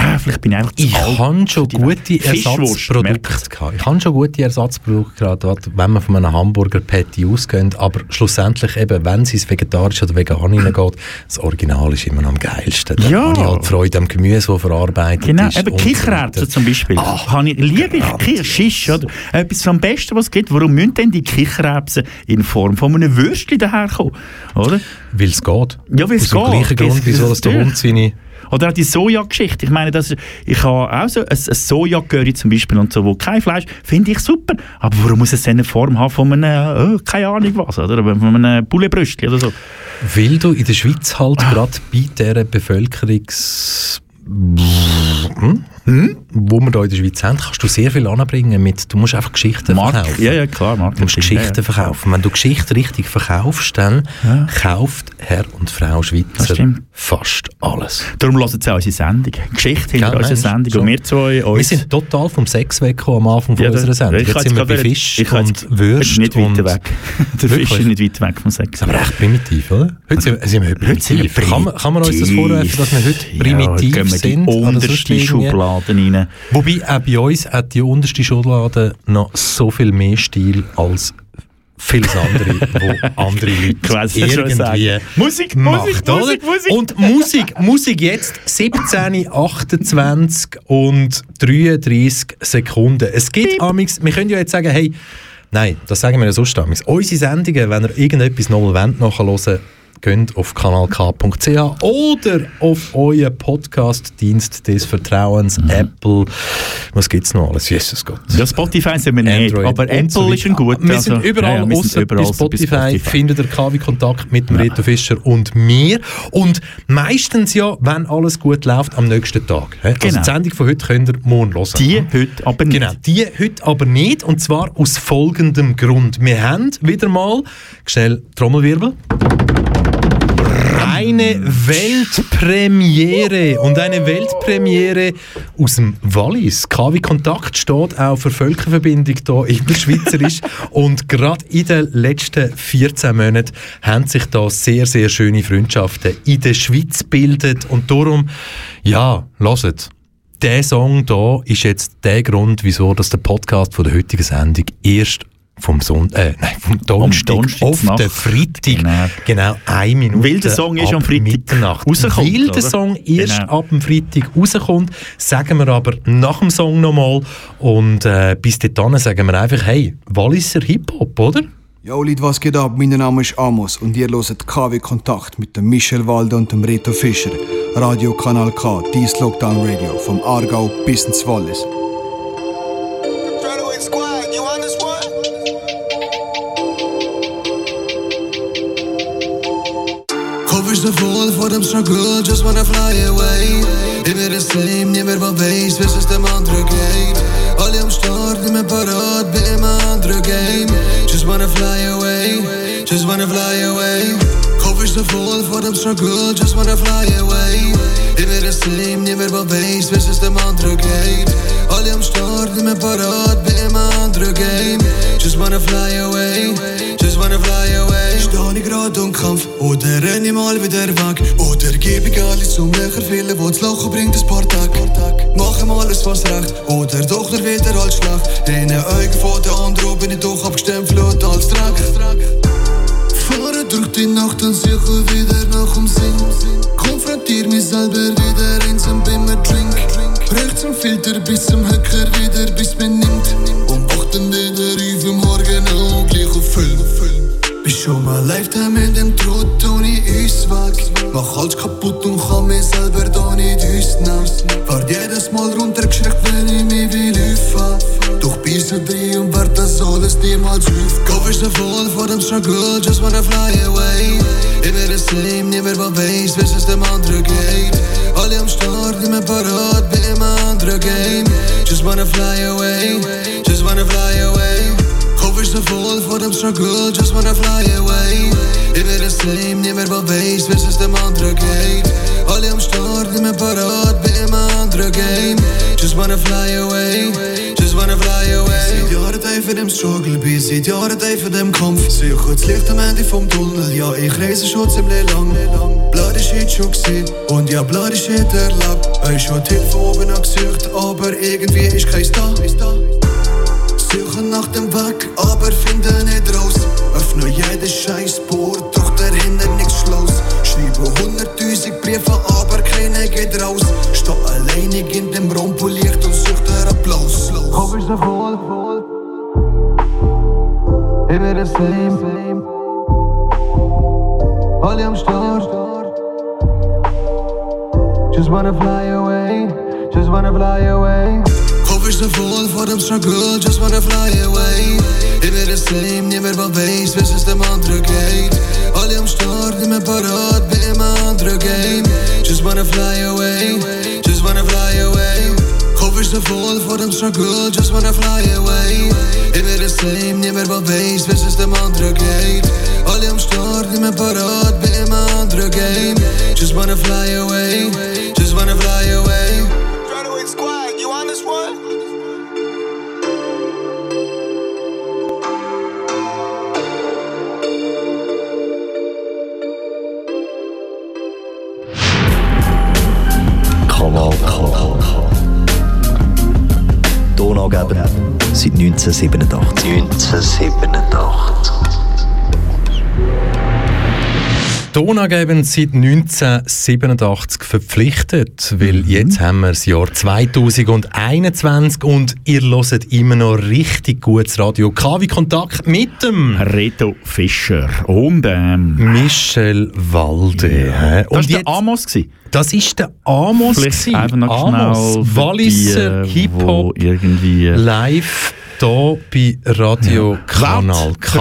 Ah. Vielleicht bin ich einfach Ich habe schon gute Ersatzprodukte gehabt. Ich habe schon gute Ersatzprodukte gerade wenn man von einem Hamburger-Patty ausgeht. Aber schlussendlich eben, wenn es ins Vegetarisch oder Vegan hineingeht, das Original ist immer noch am geilsten. Da Ja. habe ich halt Freude am Gemüse, das verarbeitet Genau, ist. eben und so Kichererbsen zum Beispiel. Habe ich, liebe ich Ki- Schisch, oder? Etwas vom Besten, was es gibt. Warum müssen denn die Kichererbsen in Form von einem Würstchen daherkommen? Oder? Weil es geht. Ja, weil es Aus dem gleichen geht. Grund, wieso es der. Hund seine... Oder auch die Sojageschichte. Ich meine, das, ich habe auch so ein, ein Soja-Curry zum Beispiel und so, wo kein Fleisch, finde ich super. Aber warum muss es eine Form haben von einem, äh, keine Ahnung was, oder? Von einem Pouletbrüstchen oder so? Weil du in der Schweiz halt Ah. gerade bei dieser Bevölkerungs... Hm? Wo wir hier in der Schweiz haben, kannst du sehr viel anbringen mit... Du musst einfach Geschichten Mark, verkaufen. ja, ja, klar, Marketing. Du musst Geschichten ja, ja. verkaufen. Wenn du Geschichten richtig verkaufst, dann kauft Herr und Frau Schweizer fast alles. Darum hören sie auch unsere Sendung. Geschichte hinter Gell, unserer? Sendung. So. Und wir zwei Wir uns... sind total vom Sex weggekommen am Anfang von Ja, unserer Sendung. ich Jetzt sind wir bei Fisch ich und Würst Nicht weiter weg. Der Fisch ist nicht weit weg vom Sex. Aber echt primitiv, oder? Heute sind wir, sind wir Heute sind wir primitiv. Kann man, kann man uns das vorwerfen, dass wir heute primitiv ja, wir sind? die sonst unterste irgendwie? Schubladen rein. Wobei auch bei uns hat die unterste Schublade noch so viel mehr Stil als vieles andere, wo andere Leute irgendwie. Musik, macht, Musik, oder? Musik, Musik. Und Musik, Musik jetzt 17, 28 und 33 Sekunden. Es gibt amix, wir können ja jetzt sagen, hey, nein, das sagen wir ja sonst amix. Unsere Sendungen, wenn ihr irgendetwas nochmal wollt, nachhören geht auf kanalk.ch oder auf euren Podcast-Dienst des Vertrauens, Mhm. Apple, was gibt es noch alles? Jesus Gott. Ja, Spotify sind wir nicht, Android aber Apple so ist ein guter. Wir sind also, überall, ja, ja, überall bei außer Spotify, findet ihr KW-Kontakt mit dem Reto Fischer und mir. Und meistens ja, wenn alles gut läuft, am nächsten Tag. Also Genau. die Sendung von heute könnt ihr morgen hören. Die heute aber nicht. Genau, die heute aber nicht. Und zwar aus folgendem Grund. Wir haben wieder mal, schnell Trommelwirbel, Eine Weltpremiere. Und eine Weltpremiere aus dem Wallis. KW Kontakt steht auch für Völkerverbindung hier immer Schweizerisch und gerade in den letzten 14 Monaten haben sich da sehr, sehr schöne Freundschaften in der Schweiz gebildet. Und darum, ja, lasst der Song da ist jetzt der Grund, wieso dass der Podcast von der heutigen Sendung erst vom Sonntag, äh, nein, vom Donnerstag auf Nacht. den Freitag, Genau. genau, eine Minute Weil der Song ist am Freitag Mitternacht. rauskommt, Weil der oder? Song erst Genau. ab dem Freitag rauskommt, sagen wir aber nach dem Song nochmal und äh, bis dahin sagen wir einfach, hey, Walliser Hip-Hop, oder? Yo Leute, was geht ab? Mein Name ist Amos und ihr hört KW Kontakt mit dem Michel Walde und dem Reto Fischer. Radio Kanal K, dies Lockdown Radio, vom Aargau bis ins Wallis. Kopf ist so voll vor dem Struggle, just wanna fly away. Immer das same, niemand mehr weiß, was es dem anderen geht. Alle am Start, immer parat, bin immer andere Game. Just wanna fly away, just wanna fly away. Kopf ist so voll vor dem Struggle, just wanna fly away. Immer das same, niemand mehr weiß, was es dem anderen geht. Alle am Start, immer parat, bin immer andere Game. Just wanna fly away, just wanna fly away. Ich grad im Kampf oder renn ich mal wieder weg? Oder gebe ich alles zum Löcher füllen, wo Lachen bringt ein paar Tage? Mach ihm alles was recht oder doch nur wieder als schlecht? In den Augen von der anderen bin ich doch abgestempelt als Dreck. Fahre durch die Nacht und suche wieder nach dem Sinn. Konfrontier mich selber wieder und bin mir Drink. Rechts zum Filter bis zum Höcker wieder, bis mir nimmt. Und wachten wieder auf am Morgen auch gleich auf Film. Schon mal Lifetime in dem Trott, ohne uns weg. Mach alles kaputt und kann mich selber da nicht ausnehmen. Werd jedes Mal runtergeschreckt, wenn ich mich will öffnen. Doch bist du drin und werd das alles niemals auf. Kopf ist so voll vor dem Struggle, just wanna fly away. Immer das same, niemand mehr weiß, was es dem anderen geht. Alle am Start, immer parat, bin immer andere Game. Just wanna fly away, just wanna fly away. Ist so voll vor dem Struggle, just wanna fly away. Immer das same, niemand mehr weiß, was es dem anderen geht. Alle am Start, immer parat, bin immer andere Game. Just wanna fly away, just wanna fly away. Seit Jahren tief in dem Struggle, bin seit Jahren tief in dem Kampf. Suche das Licht am Ende vom Tunnel, ja, ich reise schon ziemlich lang. Blöde Shit schon gesehen und ja, blöde Shit erlebt. Hab schon die Hilfe oben angesucht, aber irgendwie ist keins da. Suchen nach dem Weg, aber finden nicht raus. Öffne jedes scheiß Port, doch dahinter nichts Schloss. Schreibe hunderttausend Briefe, aber keiner geht raus. Steh alleinig in dem Rampenlicht und such den Applaus. Kopf ist so voll, voll. Immer das same. Alle am Start. Just wanna fly away, just wanna fly away. Kopf ist so voll vor dem Struggle, just wanna fly away. Immer das same, niemand mehr weiß, was es dem anderen geht. Alle am Start, immer parat, bin immer andere Game. Just wanna fly away, just wanna fly away. Kopf ist so voll vor dem Struggle, just wanna fly away. Immer das same, niemand mehr weiß, was es dem anderen geht. Alle am Start, immer parat, bin immer andere Game. Just wanna fly away, just wanna fly away. Seit 1987. 1987. Donaugebend seit 1987 verpflichtet, weil jetzt haben wir das Jahr 2021 und ihr hört immer noch richtig gutes Radio. KW Kontakt mit dem Reto Fischer und ähm, Michel Walde. hä? Das Und war der Amos. gewesen. Das ist der Amos. Vielleicht gewesen. einfach noch Amos, schnell Walliser äh, Hip-Hop irgendwie live hier bei Radio Ja. Kanal K.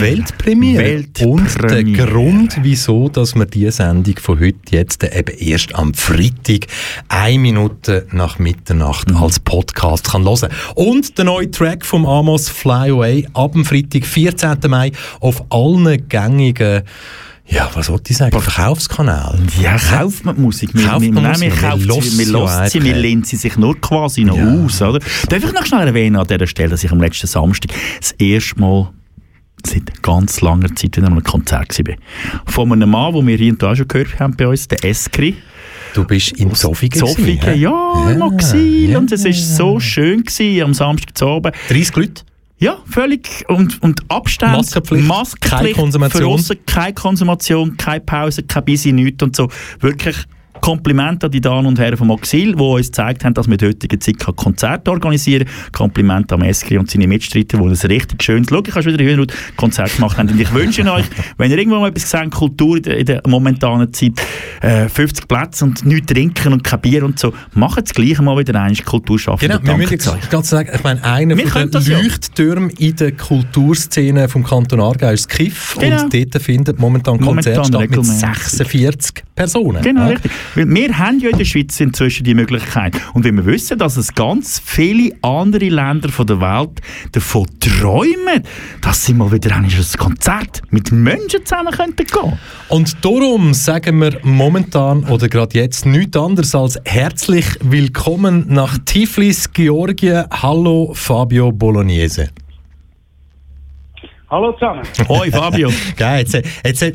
Weltpremiere. Weltpremiere. Und der. Grund, wieso dass wir diese Sendung von heute jetzt eben erst am Freitag, eine Minute nach Mitternacht Mhm. als Podcast kann hören. Und der neue Track vom Amos Fly Away ab dem Freitag, 14. Mai, auf allen gängigen Ja, was wollte ich sagen? Verkaufskanal. Ja, kauft man die Musik. Wir, Kauft wir, man nein, Musik? wir, kaufen Wir sie, wir hören sie ja wir lehnen sie sich nur quasi noch Ja. aus. Oder? Darf ich noch schnell erwähnen an dieser Stelle, dass ich am letzten Samstag das erste Mal seit ganz langer Zeit wieder an einem Konzert war. Von einem Mann, den wir hier und da schon gehört haben bei uns, der Eskri. Du bist in Zofingen. Zofingen, gewesen, ja, hä? mal gewesen. Und es war so schön gewesen, am Samstagabend. 30 Leute? Ja, völlig. Und, und Abstand. Maskenpflicht, Maskenpflicht. keine Konsumation. Für aussen keine Konsumation, keine Pause, kein Busy, nichts und so. Wirklich Kompliment an die Damen und Herren vom Axil, die uns gezeigt haben, dass wir in der heutigen Zeit kein Konzert organisieren können. Kompliment an Eskri und seine Mitstreiter, die ein richtig schönes, schau, ich habe wieder Hühnerhaut, Konzert gemacht haben. Und ich wünsche euch, wenn ihr irgendwo mal etwas seht, Kultur in der, momentanen Zeit, äh, 50 Plätze und nichts trinken und kein Bier und so, macht das Gleiche mal wieder einmal Kultur schaffen. Genau, wir müssen jetzt ganz sagen, ich meine, einer von den das ja. Leuchttürmen in der Kulturszene vom Kanton Aargau ist das KIF Genau. und dort findet momentan Momentan Konzert statt mit regelmäßig. 46 Personen. Genau, Ja. richtig. Weil wir haben ja in der Schweiz inzwischen die Möglichkeit. Und wenn wir wissen, dass es ganz viele andere Länder von der Welt davon träumen, dass sie mal wieder ein Konzert mit Menschen zusammen könnten gehen Und darum sagen wir momentan oder gerade jetzt nichts anderes als herzlich willkommen nach Tiflis, Georgien. Hallo Fabio Bolognese. Hallo zusammen. Hoi Fabio. Geil, jetzt, jetzt, äh,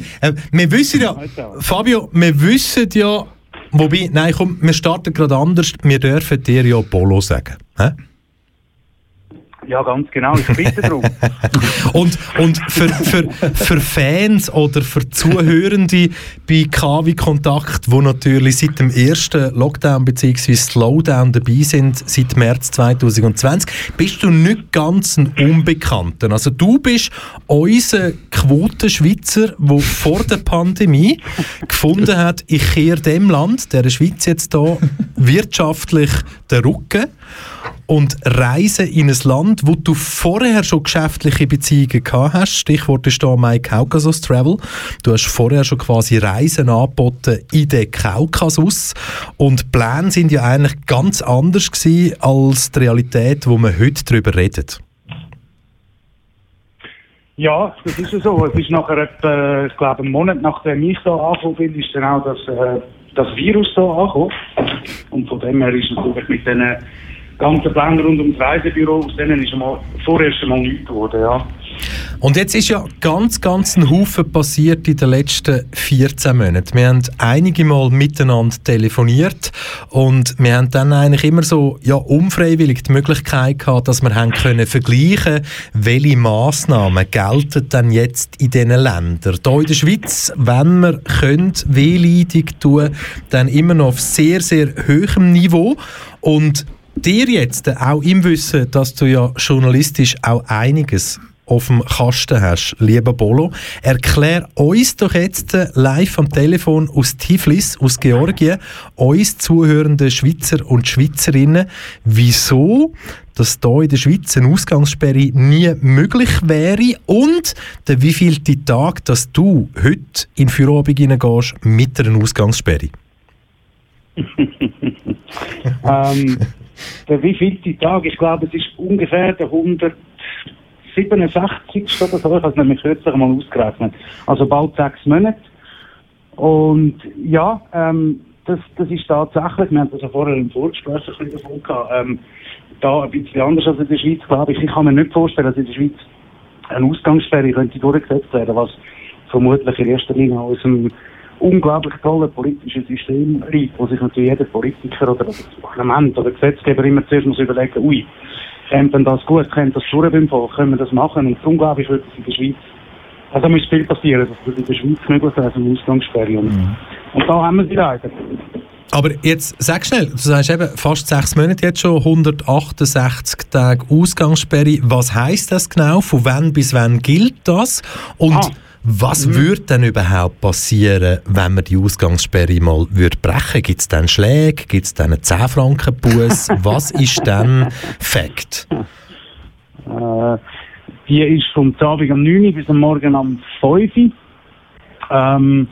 wir wissen ja, Fabio, wir wissen ja, wobei, nein, komm, wir starten gerade anders. Wir dürfen dir ja Bolo sagen. Hä? Ja, ganz genau. Ich bitte darum. Und, und für, für, für Fans oder für Zuhörende bei KW Kontakt, wo natürlich seit dem ersten Lockdown bzw. Slowdown dabei sind, seit März 2020, bist du nicht ganz ein Unbekannter. Also du bist unser Quotenschweizer, der vor der Pandemie gefunden hat, ich kehre dem Land, der Schweiz jetzt da, wirtschaftlich den Rücken und reise in ein Land, wo du vorher schon geschäftliche Beziehungen gehabt hast. Stichwort ist da My Caucasus Travel. Du hast vorher schon quasi Reisen angeboten in den Kaukasus und die Pläne sind ja eigentlich ganz anders gewesen als die Realität, wo man heute darüber redet. Ja, das ist so. Es ist nachher etwa, ich glaube, einen Monat nachdem ich da angekommen bin, ist dann auch das, äh, das Virus da angekommen. Und von dem her ist natürlich mit den ganzen Plänen rund ums Reisebüro, aus denen ist mal vorerst einmal nichts geworden, ja. Und jetzt ist ja ganz, ganz ein Haufen passiert in den letzten 14 Monaten. Wir haben einige Mal miteinander telefoniert und wir haben dann eigentlich immer so, ja, unfreiwillig die Möglichkeit gehabt, dass wir haben können vergleichen, welche Massnahmen gelten denn jetzt in diesen Ländern. Hier in der Schweiz, wenn wir können, Wehleitung tun, dann immer noch auf sehr, sehr hohem Niveau und dir jetzt auch im Wissen, dass du ja journalistisch auch einiges auf dem Kasten hast, lieber Bolo, erklär uns doch jetzt äh, live am Telefon aus Tiflis, aus Georgien, uns zuhörende Schweizer und Schweizerinnen, wieso dass da in der Schweiz eine Ausgangssperre nie möglich wäre und der wievielte Tag, dass du heute in Feierabend reingehst mit einer Ausgangssperre. ähm, der wievielte Tag? Ich glaube, es ist ungefähr der 167. oder so. Ich habe es nämlich kürzlich mal ausgerechnet. Also bald sechs Monate. Und ja, ähm, das, das ist tatsächlich, wir haben das ja vorher im Vorgespräch ein bisschen davon gehabt, ähm, da ein bisschen anders als in der Schweiz, glaube ich. Ich kann mir nicht vorstellen, dass in der Schweiz eine Ausgangssperre könnte durchgesetzt werden, was vermutlich in erster Linie aus einem unglaublich tollen politischen System liegt, wo sich natürlich jeder Politiker oder das Parlament oder Gesetzgeber immer zuerst muss überlegen, ui, kommt denn das gut, kommt das durch beim Volk, können wir das machen? Und darum glaube ich, wird es in der Schweiz, also muss viel passieren, dass es in der Schweiz möglich wäre, so eine Ausgangssperre. Und, und da haben wir sie leider. Aber jetzt sag schnell, du sagst eben fast sechs Monate jetzt schon, 168 Tage Ausgangssperre. Was heißt das genau? Von wann bis wann gilt das? Und was würde denn überhaupt passieren, wenn man die Ausgangssperre mal würde brechen? Gibt es dann Schläge? Gibt es dann einen 10 Franken Bus? was ist dann Fakt? Äh, die ist vom Abend am 9 Uhr bis am Morgen am 5 Uhr. Ähm,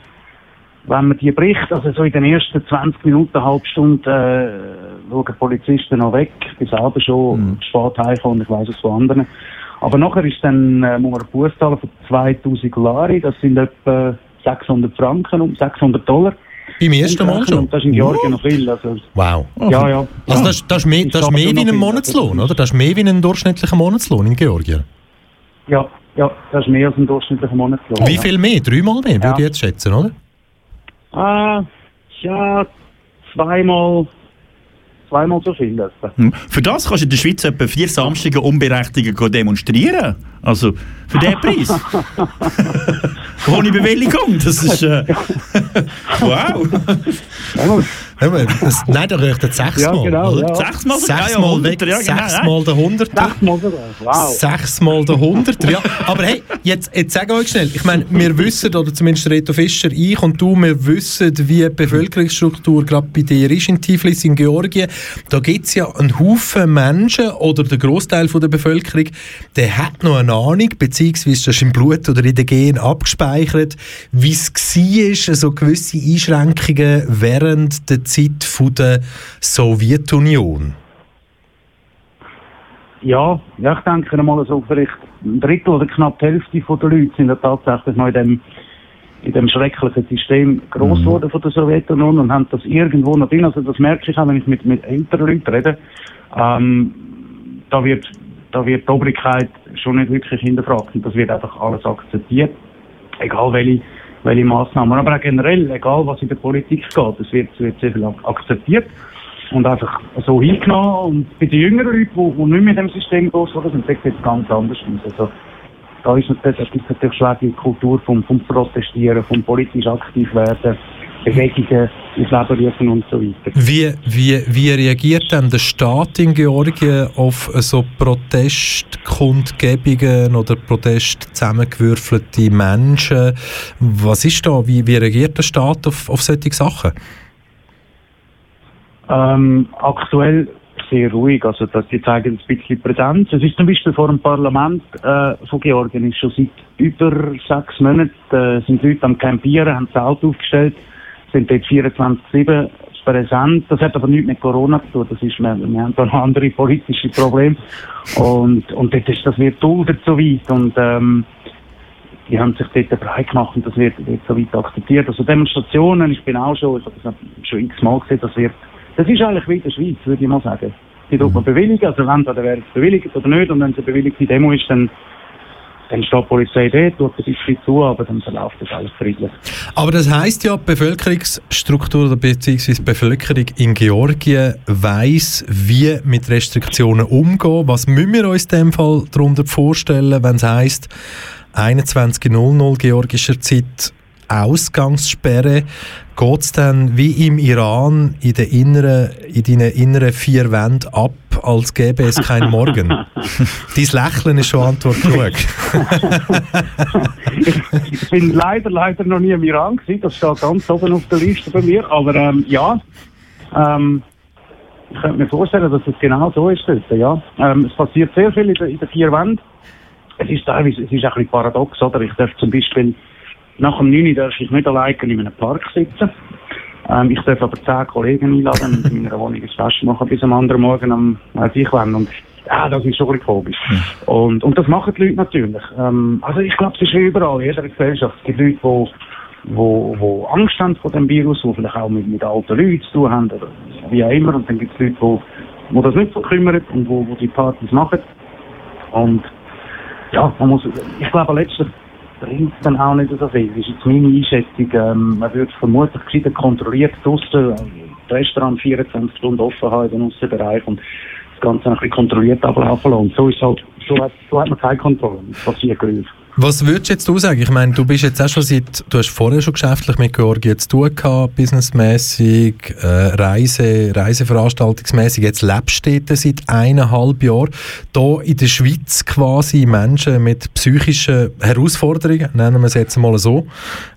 wenn man die bricht, also so in den ersten 20 Minuten, eine halbe Stunde, äh, schauen Polizisten noch weg, bis selber schon spät heimkommen, ich weiss es von anderen. Aber nachher ist dann, äh, muss man einen Bus zahlen von 2000 Lari, das sind etwa 600 Franken, um 600 Dollar. Beim ersten Mal schon? Und das ist in Georgien noch viel. Also, Wow. Ja, ja. Also das, das ist mehr, das ist mehr wie ein. Monatslohn, oder? Das ist mehr wie ein durchschnittlicher Monatslohn in Georgien. ja, ja, das ist mehr als ein durchschnittlicher Monatslohn. Wie viel mehr? Dreimal mehr, würde ich jetzt schätzen, oder? Ah, ja, zweimal, zweimal so viel. etwa. Hm. Für das kannst du in der Schweiz etwa vier Samstage unberechtigt demonstrieren. Also für den Preis. Ohne Bewilligung. Das ist. Äh, wow. Das- Nein, da rechnet sechsmal. Ja, genau, ja. Sechsmal ja, Sechsmal weg, 100, ja, genau, sechsmal der Hunderter. Sechsmal sogar, wow. Sechsmal der Hunderter, ja. Aber hey, jetzt, jetzt sag euch schnell, ich meine, wir wissen, oder zumindest Reto Fischer, ich und du, wir wissen, wie die Bevölkerungsstruktur gerade bei dir ist in Tiflis, in Georgien. Da gibt es ja einen Haufen Menschen, oder der Großteil der Bevölkerung, der hat noch eine Ahnung, beziehungsweise das ist im Blut oder in den Genen abgespeichert, wie es war, so gewisse Einschränkungen während der Zeit von der Sowjetunion. Ja, ja, ich denke einmal so vielleicht ein Drittel oder knapp die Hälfte von der Leute sind ja tatsächlich noch in dem, in dem schrecklichen System groß geworden von der Sowjetunion und haben das irgendwo noch drin. Also das merke ich auch, wenn ich mit, mit älteren Leuten rede. Ähm, da wird, da wird die Obrigkeit schon nicht wirklich hinterfragt und das wird einfach alles akzeptiert. Egal welche, welche Massnahmen. Aber auch generell, egal was in der Politik geht, es wird, wird sehr viel ak- akzeptiert und einfach so hingenommen. Und bei den jüngeren Leuten, die, nicht mit dem System groß wurden, sind, sieht es ganz anders aus. Also, da ist natürlich, es gibt natürlich auch die Kultur vom, vom Protestieren, vom politisch aktiv werden, Bewegungen ins Leben rufen und so weiter. Wie, wie, wie reagiert denn der Staat in Georgien auf so Protestkundgebungen oder Protest zusammengewürfelte Menschen? Was ist da? Wie, wie reagiert der Staat auf, auf solche Sachen? Ähm, aktuell sehr ruhig, also dass die zeigen ein bisschen Präsenz. Es ist zum Beispiel vor dem Parlament äh, von Georgien ist schon seit über sechs Monaten äh, sind Leute am Campieren, haben Zelt aufgestellt, sind dort 24/7 präsent. Das hat aber nichts mit Corona zu tun. Das ist, wir, wir haben da noch andere politische Probleme und und dort ist das wird duldet so weit und ähm, die haben sich dort breit gemacht und das wird, wird so weit akzeptiert. Also Demonstrationen, ich bin auch schon, ich habe das schon x-mal gesehen, das wird, das ist eigentlich wie in der Schweiz, würde ich mal sagen. Die tut man bewilligen, also entweder werden sie bewilligt oder nicht und wenn es eine bewilligte Demo ist, dann, dann steht die Polizei dort, tut ein bisschen zu, aber dann verläuft das alles friedlich. Aber das heißt ja, die Bevölkerungsstruktur beziehungsweise die Bevölkerung in Georgien weiß, wie mit Restriktionen umgehen. Was müssen wir uns in dem Fall darunter vorstellen, wenn es heisst 21.00 georgischer Zeit Ausgangssperre? Geht es dann wie im Iran in, den inneren, in deinen inneren vier Wänden ab, als gäbe es keinen Morgen? Dein Lächeln ist schon Antwort genug. ich bin leider, leider noch nie im Iran gewesen, das steht ganz oben auf der Liste bei mir, aber ähm, ja, ähm, ich könnte mir vorstellen, dass es genau so ist dort, ja. Ähm, es passiert sehr viel in, den- in den vier Wänden. Es ist teilweise, es ist ein bisschen paradox, oder? Ich darf zum Beispiel, nach dem 9 Uhr darf ich nicht alleine in einem Park sitzen. Ähm, ich darf aber zehn Kollegen einladen und in meiner Wohnung ein Fest machen bis am anderen Morgen am, weiß ich wann. Und ja, das ist schon ein bisschen komisch. Und, und das machen die Leute natürlich. Ähm, also ich glaube, es ist wie überall, in jeder Gesellschaft. Es gibt Leute, die wo, wo Angst haben vor dem Virus, die vielleicht auch mit, mit alten Leuten zu tun haben oder wie auch immer. Und dann gibt es Leute, wo, wo das nicht so kümmern und wo, wo die Partys machen. Und ja, man muss, ich glaube letztlich bringt es dann auch nicht so viel. Das ist jetzt meine Einschätzung. Ähm, man würde vermutlich gescheiter kontrolliert draussen, äh, das Restaurant 24 Stunden offen haben in den Aussenbereich und das Ganze ein bisschen kontrolliert ablaufen lassen. So ist halt, so hat, so hat man keine Kontrolle. Es passiert Geräusche. Was würdest jetzt du sagen? Ich meine, du bist jetzt auch schon seit, du hast vorher schon geschäftlich mit Georgien zu tun gehabt, businessmäßig, äh, Reise, Reiseveranstaltungsmäßig. Jetzt lebst du dort seit eineinhalb Jahren. Da in der Schweiz quasi Menschen mit psychischen Herausforderungen, nennen wir es jetzt mal so.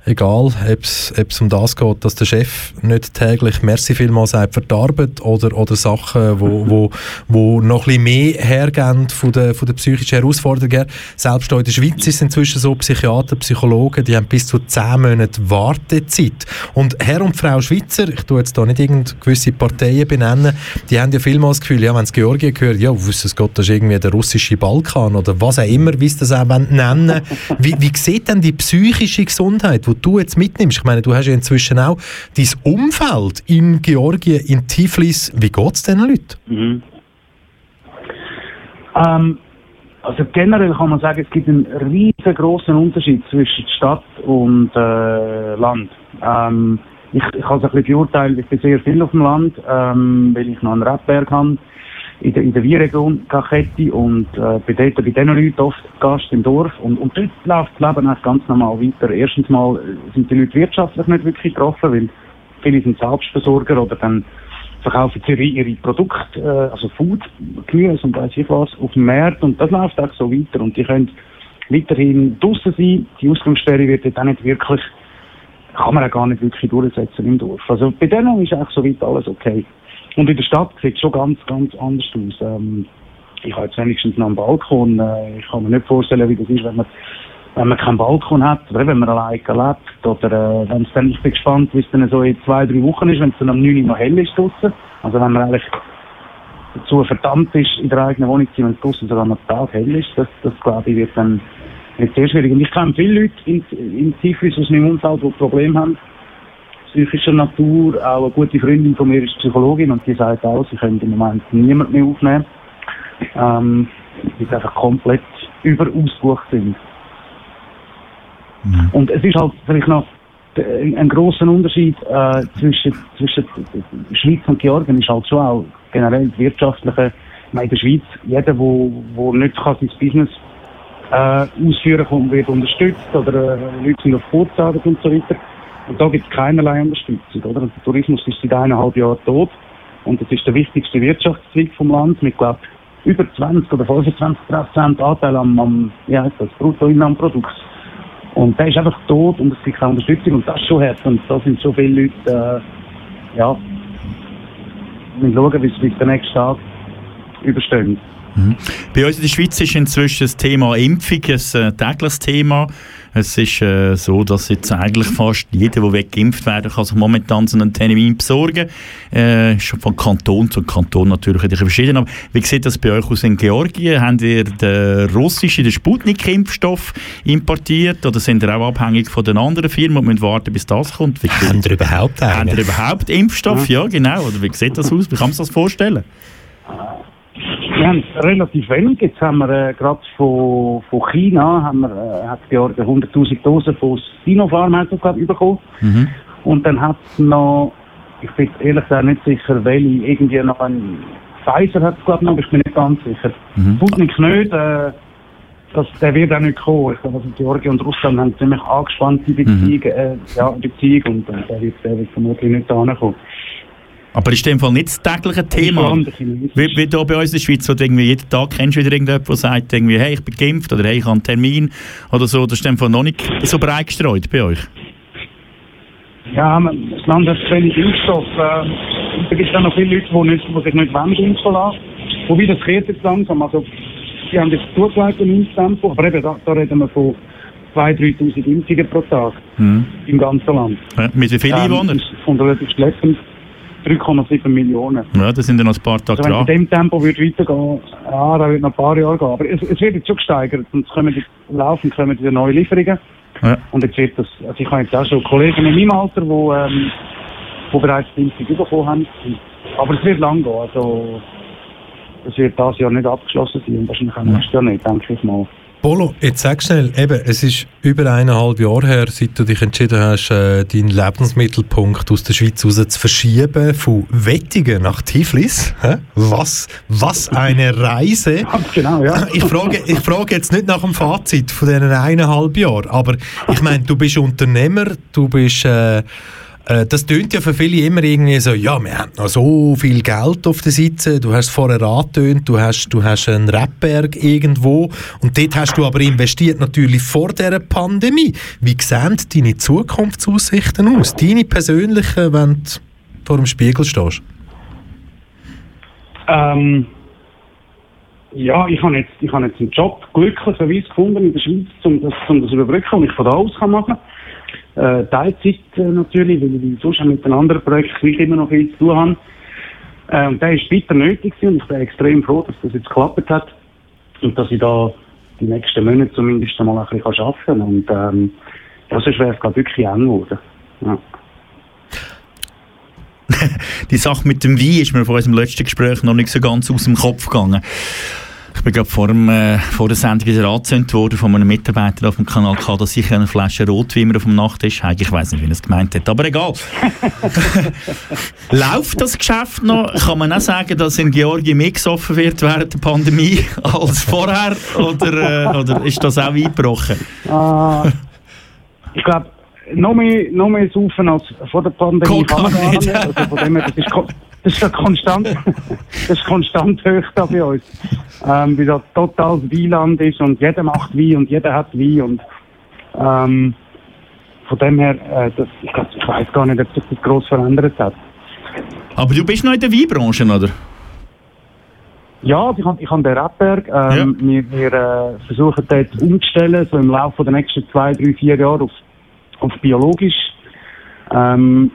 Egal, ob es um das geht, dass der Chef nicht täglich Merci vielmals sagt für die Arbeit oder, oder Sachen, wo, wo, wo noch ein bisschen mehr hergeben von der, von der psychischen Herausforderung her. Selbst hier in der Schweiz ist inzwischen so, Psychiater, Psychologen, die haben bis zu 10 Monate Wartezeit. Und Herr und Frau Schweizer, ich tue jetzt da nicht irgendeine gewisse Parteien benennen, die haben ja vielmals das Gefühl, ja, wenn es Georgien gehört, ja, wusste Gott, das ist irgendwie der russische Balkan oder was auch immer, wie sie das auch nennen wie, wie sieht denn die psychische Gesundheit, die du jetzt mitnimmst? Ich meine, du hast ja inzwischen auch dein Umfeld in Georgien, in Tiflis. Wie geht es diesen Leuten? Mhm. Ähm, also generell kann man sagen, es gibt einen riesengroßen Unterschied zwischen Stadt und äh, Land. Ähm, ich, ich kann es ein bisschen beurteilen, ich bin sehr viel auf dem Land, ähm, weil ich noch einen Rapberg habe in der, in der Wieregion Kachette und äh, bin dort bei diesen Leuten oft Gast im Dorf und, und dort läuft das Leben eigentlich ganz normal weiter. Erstens mal sind die Leute wirtschaftlich nicht wirklich getroffen, weil viele sind Selbstversorger oder dann verkaufen sie ihre Produkte, äh, also Food, Gemüse und weiß ich was, auf dem Markt und das läuft auch so weiter und die können weiterhin draußen sein. Die Ausgangssperre wird dort auch nicht wirklich, kann man auch gar nicht wirklich durchsetzen im Dorf. Also bei denen ist eigentlich soweit alles okay. Und in der Stadt sieht es schon ganz, ganz anders aus. Ähm, ich habe jetzt wenigstens noch einen Balkon. Äh, ich kann mir nicht vorstellen, wie das ist, wenn man, wenn man keinen Balkon hat, oder wenn man alleine lebt. Oder äh, wenn es dann, ich bin gespannt, wie es dann so in zwei, drei Wochen ist, wenn es dann am 9 Uhr noch hell ist draussen. Also wenn man eigentlich dazu verdammt ist, in der eigenen Wohnung zu sein, wenn es draussen sogar noch Tag hell ist, das, das glaube ich, wird dann wird sehr schwierig. Und ich kenne viele Leute in, in Tiflis aus meinem Umfeld, die Probleme haben psychischer Natur. Auch eine gute Freundin von mir ist Psychologin und die sagt auch, sie können im Moment niemand mehr aufnehmen, ähm, weil sie einfach komplett überausgebucht sind. Mhm. Und es ist halt vielleicht noch ein, großer Unterschied äh, zwischen, zwischen Schweiz und Georgien ist halt schon auch generell das wirtschaftliche. In der Schweiz, jeder, wo, wo nicht kann sein Business äh, ausführen kann, wird unterstützt oder äh, Leute sind auf Kurzarbeit und so weiter. Und da gibt es keinerlei Unterstützung. Oder? Der Tourismus ist seit eineinhalb Jahren tot und das ist der wichtigste Wirtschaftszweig vom Land mit, glaube über 20 oder 25 Prozent Anteil am, am heißt das, Bruttoinlandprodukt. Und der ist einfach tot und es gibt keine Unterstützung und das ist schon hart. Und da sind so viele Leute, äh, ja, wir schauen, wie es den nächsten Tag überstehen. Mhm. Bei uns in der Schweiz ist inzwischen das Thema Impfung ein äh, tägliches Thema. Es ist äh, so, dass jetzt eigentlich fast jeder, der weggeimpft werden kann, sich momentan so einen Termin besorgen. Äh, schon von Kanton zu Kanton natürlich ein verschieden. Aber wie sieht das bei euch aus in Georgien? Habt ihr den russischen, den Sputnik-Impfstoff importiert oder sind ihr auch abhängig von den anderen Firmen und müssen warten, bis das kommt? Wie Haben ihr überhaupt einen? Haben ihr überhaupt Impfstoff? Ja, genau. Oder wie sieht das aus? Wie kann man sich das vorstellen? Wir haben relativ wenig. Jetzt haben wir äh, gerade von, von China haben wir, äh, hat Georgien 100.000 Dosen von Sinopharm bekommen. Mhm. Und dann hat es noch, ich bin ehrlich gesagt nicht sicher, welche, irgendwie noch ein Pfizer hat es glaube ich noch, aber ich bin nicht ganz sicher. Mhm. Sputnik nicht, äh, das, der wird auch nicht kommen. Ich glaube, also Georgien und Russland haben ziemlich angespannte Beziehungen, mhm. äh, ja, Beziehung und äh, der, wird, der wird vermutlich nicht da kommen. Aber ist in dem Fall nicht das tägliche Thema? Wie, wie hier bei uns in der Schweiz, wo du irgendwie jeden Tag kennst du wieder irgendjemand, der sagt, irgendwie, hey, ich bin geimpft oder hey, ich habe einen Termin oder so. Das ist in dem Fall noch nicht so breit gestreut bei euch? Ja, das Land hat zu wenig Impfstoff. Äh, da gibt es auch noch viele Leute, die, nicht, die sich nicht wollen impfen lassen. Wobei, das geht jetzt langsam. Also, die haben jetzt zugelegt im Impftempo, aber eben, da, da reden wir von 2'000, 3'000 Impfungen pro Tag mhm. im ganzen Land. Ja, mit wie vielen ähm, Einwohnern? Von der letzten 3,7 Millionen. Ja, das sind ja noch ein paar Tage also wenn es in dem Tempo wird weitergehen, ja, da wird noch ein paar Jahre gehen. Aber es, es wird jetzt schon gesteigert und es kommen die, laufen kommen diese neue Lieferungen. Ja. Und jetzt wird das, also ich habe jetzt auch schon Kollegen in meinem Alter, die, ähm, die bereits die Impfung bekommen haben. Aber es wird lang gehen, also es wird dieses Jahr nicht abgeschlossen sein und wahrscheinlich auch nächstes Jahr nicht, denke ich mal. Polo, jetzt sag schnell, eben, es ist über eineinhalb Jahre her, seit du dich entschieden hast, äh, deinen Lebensmittelpunkt aus der Schweiz raus zu verschieben, von Wettigen nach Tiflis. Hä? Was, was eine Reise! genau, ja. Ich frage, ich frage jetzt nicht nach dem Fazit von diesen eineinhalb Jahren, aber ich meine, du bist Unternehmer, du bist... Äh, das tönt ja für viele immer irgendwie so, ja, wir haben noch so viel Geld auf der Seite, du hast vorher angetönt, du hast, du hast einen Rapberg irgendwo und dort hast du aber investiert natürlich vor dieser Pandemie. Wie sehen deine Zukunftsaussichten aus? Deine persönlichen, wenn du vor dem Spiegel stehst? Ähm, ja, ich habe jetzt, ich habe jetzt einen Job glücklicherweise gefunden in der Schweiz, um das, um das überbrücken, und ich von da aus kann machen. Äh, Teilzeit äh, natürlich, weil ich sonst mit den anderen Projekten immer noch viel zu tun habe. Äh, und der ist weiter nötig und ich bin extrem froh, dass das jetzt geklappt hat und dass ich da die nächsten Monate zumindest einmal ein bisschen arbeiten kann. Und ähm, ja, sonst wäre es gerade wirklich eng geworden. Ja. Die Sache mit dem Wein ist mir vor unserem letzten Gespräch noch nicht so ganz aus dem Kopf gegangen. Ich bin gerade vor, dem, äh, vor der Sendung wieder angezündet worden von einem Mitarbeiter auf dem Kanal K, dass ich eine Flasche Rotwein auf dem Nachttisch habe. Ich weiß nicht, wie er es gemeint hat, aber egal. Läuft das Geschäft noch? Kann man auch sagen, dass in Georgien mehr gesoffen wird während der Pandemie als vorher? Oder, äh, oder ist das auch eingebrochen? Äh, ich glaube, noch mehr, noch mehr saufen als vor der Pandemie Coca kann man gar nicht. Also von dem her, das ist, das ist ja konstant, das ist konstant hoch da bei uns. Ähm, weil das total das Weinland ist und jeder macht Wein und jeder hat Wein und ähm, von dem her, äh, das, ich, glaub, ich weiß gar nicht, ob sich das gross verändert hat. Aber du bist noch in der Weinbranche, oder? Ja, ich habe ich hab den Rebberg. Ähm, Wir, wir äh, versuchen jetzt umzustellen, so im Laufe der nächsten zwei, drei, vier Jahre auf, auf biologisch. Ähm,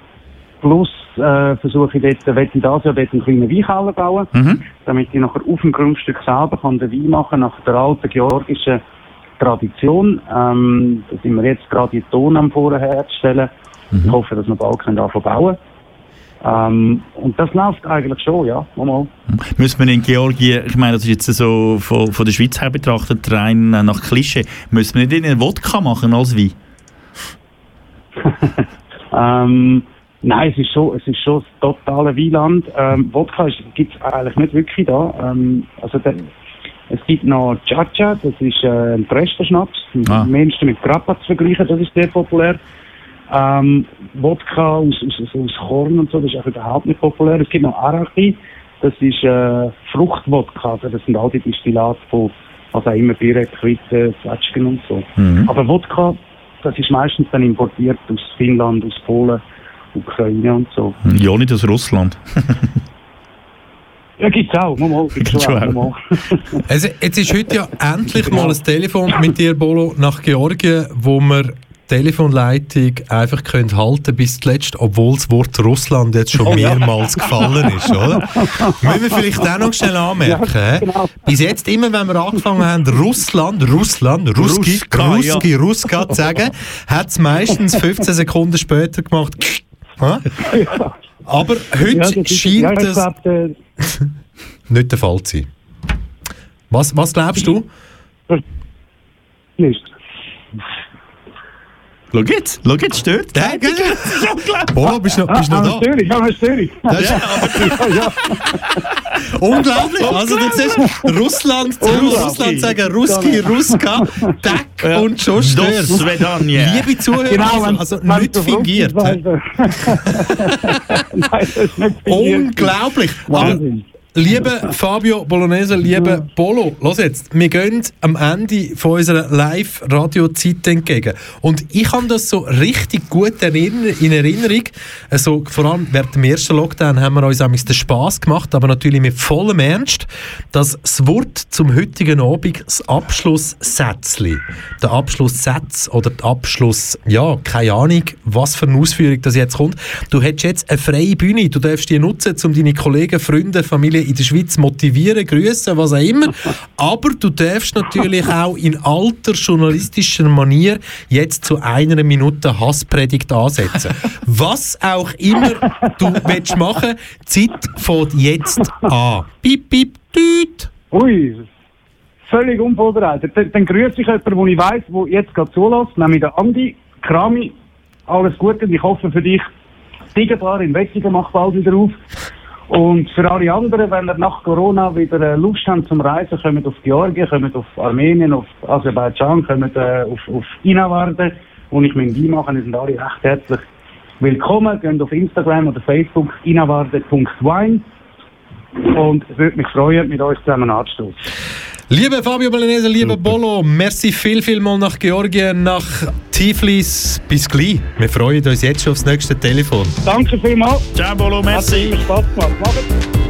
plus äh, versuche ich dort, will ich das Jahr dort einen kleinen Weinkeller bauen, damit ich nachher auf dem Grundstück selber kann den Wein machen nach der alten georgischen Tradition. Ähm, da sind wir jetzt gerade die Ton am Vorher herzustellen. Ich hoffe, dass wir bald können anfangen bauen. Ähm, und das läuft eigentlich schon, ja. Mal. Müssen wir in Georgien, ich meine, das ist jetzt so von, von der Schweiz her betrachtet, rein nach Klischee, müssen wir nicht in einen Wodka machen als Wein? Ähm, nein, es ist schon, es ist schon das totale Wieland. Ähm, Wodka gibt es eigentlich nicht wirklich da. Ähm, also der, es gibt noch Chacha, das ist äh, ein Trösterschnaps, Ah. ehesten mit Grappa zu vergleichen, das ist sehr populär. Ähm, Wodka aus, aus, aus, Korn und so, das ist auch überhaupt nicht populär. Es gibt noch Arachi, das ist äh, Fruchtwodka, also das sind all die Destillate von, auch immer, Birke, Quitten, Zwetschgen und so. Mhm. Aber Wodka, das ist meistens dann importiert aus Finnland, aus Polen, Ukraine und so. Ja, nicht aus Russland. Ja, gibt's auch. Mal, mal, gibt's Gibt's auch. Mal. Also, jetzt ist heute ja endlich mal ein Telefon mit dir, Bolo, nach Georgien, wo wir die Telefonleitung einfach können halten bis zuletzt, obwohl das Wort Russland jetzt schon Oh mehrmals gefallen ist, oder? Müssen wir vielleicht auch noch schnell anmerken, Ja, genau. Bis jetzt immer, wenn wir angefangen haben, Russland, Russland, Ruski, Ruska, ja. Ruski, Ruska zu sagen, hat es meistens 15 Sekunden später gemacht. Aber heute Ja, scheint ja, es glaub, äh, nicht der Fall zu sein. Was, was glaubst du? Nicht. Schau jetzt, schau jetzt, stört. Ja, Bolo, bist du noch, bist du noch Ah, da? aber Störung, aber Störung. Das ist- ja, ja. Unglaublich! Also du siehst, Russland, Unglaublich. Russland sagen Ruski, Ruska, Deck und schon. Svedanje. Liebe Zuhörer, Genau, wenn- also wenn nicht fingiert. Nein, das ist nicht fingiert. Unglaublich! Aber, Wahnsinn. Liebe Fabio Bolognese, liebe Bolo, los jetzt, wir gehen am Ende von unserer Live-Radio-Zeit entgegen. Und ich habe das so richtig gut in Erinnerung. Also, vor allem während dem ersten Lockdown haben wir uns amigs den Spass gemacht, aber natürlich mit vollem Ernst, dass das Wort zum heutigen Abend das Abschlusssätzli, der Abschlusssatz oder der Abschluss, ja, keine Ahnung, was für eine Ausführung das jetzt kommt. Du hättest jetzt eine freie Bühne, du darfst die nutzen, um deine Kollegen, Freunde, Familie in der Schweiz motivieren, grüßen, was auch immer. Aber du darfst natürlich auch in alter journalistischer Manier jetzt zu einer Minute Hasspredigt ansetzen. Was auch immer du willst machen, die Zeit fängt jetzt an. Piep, piep, tüt. Ui, völlig unvorbereitet. Dann, grüße ich jemanden, den ich weiss, der jetzt gerade zulässt, nämlich der Andi Krami. Alles Gute und ich hoffe für dich, Tigerbar in Wettingen macht bald wieder auf. Und für alle anderen, wenn ihr nach Corona wieder äh, Lust habt zum Reisen, kommt auf Georgien, kommt auf Armenien, auf Aserbaidschan, kommt äh, auf, auf Inavarde, wo ich mein Wein mache, die sind alle recht herzlich willkommen. Geht auf Instagram oder Facebook inavarde.wine und es würde mich freuen, mit euch zusammen anzustoßen. Liebe Fabio Bolognese, liebe Bolo, merci viel, viel mal nach Georgien, nach Tiflis. Bis gleich. Wir freuen uns jetzt schon aufs nächste Telefon. Danke vielmals. Ciao, Bolo, Hat merci. immer Spaß gemacht.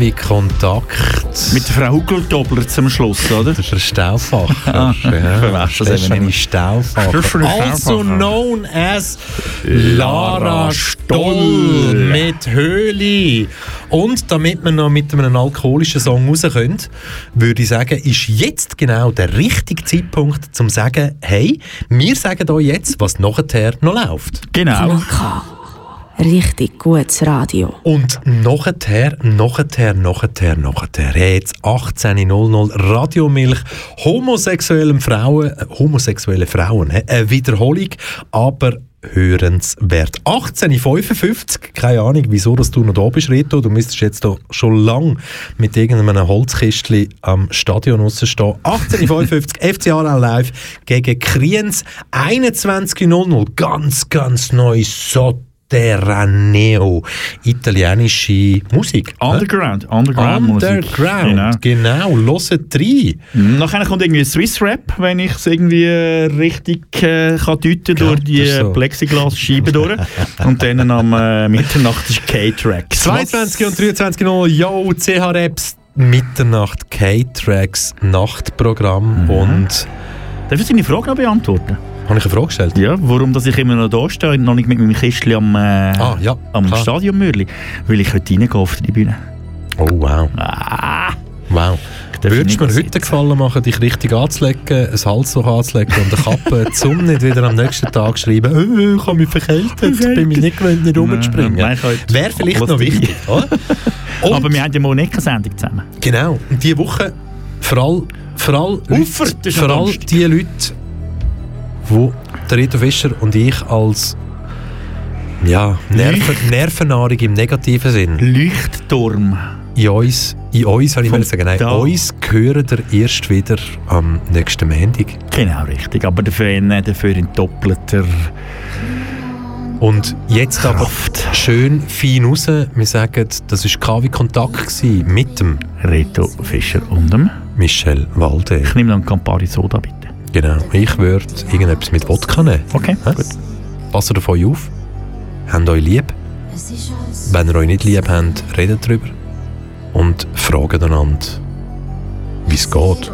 KW Kontakt. Mit der Frau Hugeltobler zum Schluss, oder? Das ist ein Stauffacher. Ah, ja, das das ist eine. Stauffacher. Das ist eine Also known as Lara Stoll mit Höhli. Und damit wir noch mit einem alkoholischen Song raus können, würde ich sagen, ist jetzt genau der richtige Zeitpunkt, um zu sagen, hey, wir sagen euch jetzt, was nachher noch läuft. Genau. Richtig gutes Radio. Und nachher, nachher, nachher, nachher, jetzt 18.00 Radiomilch, homosexuellen Frauen, äh, homosexuelle Frauen, eine Wiederholung, aber hörenswert. 18.55 keine Ahnung, wieso dass du noch da bist, Rito. Du müsstest jetzt da schon lang mit irgendeinem Holzkistchen am Stadion rausstehen. 18.55 FC live gegen Kriens. 21.00 ganz, ganz neu Sotterraneo. Italienische Musik. Underground, Underground Musik. Underground, genau. Hört rein. Nachher kommt irgendwie Swiss Rap, wenn ich es irgendwie äh, richtig äh, kann deuten durch die so. äh, Plexiglas-Scheibe durch. Und dann am äh, Mitternacht ist K-Tracks. 22 und 23 Uhr, yo, CH Raps, Mitternacht, K-Tracks, Nachtprogramm Mhm. und... Darf ich deine Frage noch beantworten? Habe ich eine Frage gestellt? Ja, warum dass ich immer noch da stehe und noch nicht mit meinem Kistchen am, äh, Ah, ja, am klar. Stadionmürli? Weil ich heute reingehen auf die Tribüne. Oh, wow. Ah. Wow. Würdest du mir heute gefallen machen, dich richtig anzulegen, ein Halstuch anzulegen und eine Kappe, um nicht wieder am nächsten Tag zu schreiben, oh, ich habe mich verkältet, bin mich nicht gewöhnt, nicht rumzuspringen. Ich heute Wäre vielleicht noch wichtig, oder? Und- Aber wir haben ja nicht eine Sendung zusammen. Genau. Und diese Woche vor allem, vor allem, Leute, vor allem die Leute, wo Rito Fischer und ich als ja, Nerven, Nervennahrung im negativen Sinn Leuchtturm. in uns, in uns, soll ich mal sagen, nein, uns gehören der erst wieder am nächsten Montag. Genau, richtig. Aber dafür, dafür in doppelter Und jetzt aber schön fein raus. Wir sagen, das war KW Kontakt gewesen mit dem Reto Fischer und dem Michel Walde. Ich nehme noch einen Campari Soda, bitte. Genau. Ich würde irgendetwas mit Wodka nehmen. Okay, Hä? gut. Passt auf euch auf. Habt euch lieb. Wenn ihr euch nicht lieb habt, redet drüber. Und fragt einander, wie es geht.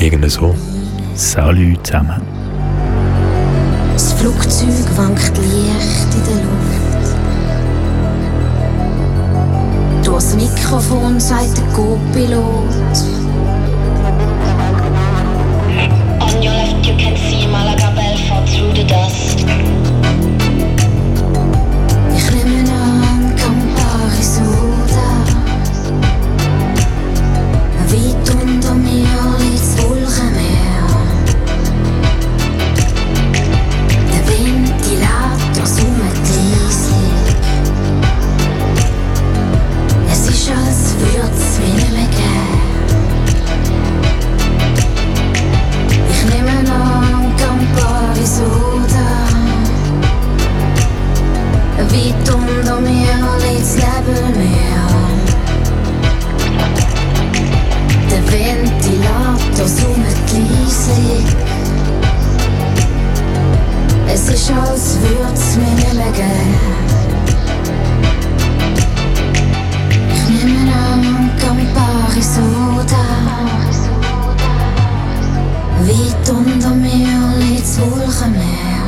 Irgendwie so. Salut zusammen. Flugzeug wankt leicht in der Luft. Durchs Mikrofon sagt der Co-Pilot. On your left you can see Malaga Belfort through the dust. Musik. Es als würde es mir nimmer gehen. Ich nehme an, komm mit Paris oder Weit unter mir liegt liegt's Wolkenmeer.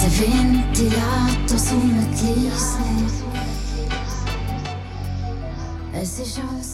Der Wind, die Latte, Sonne, die Liesel. Es ist aus.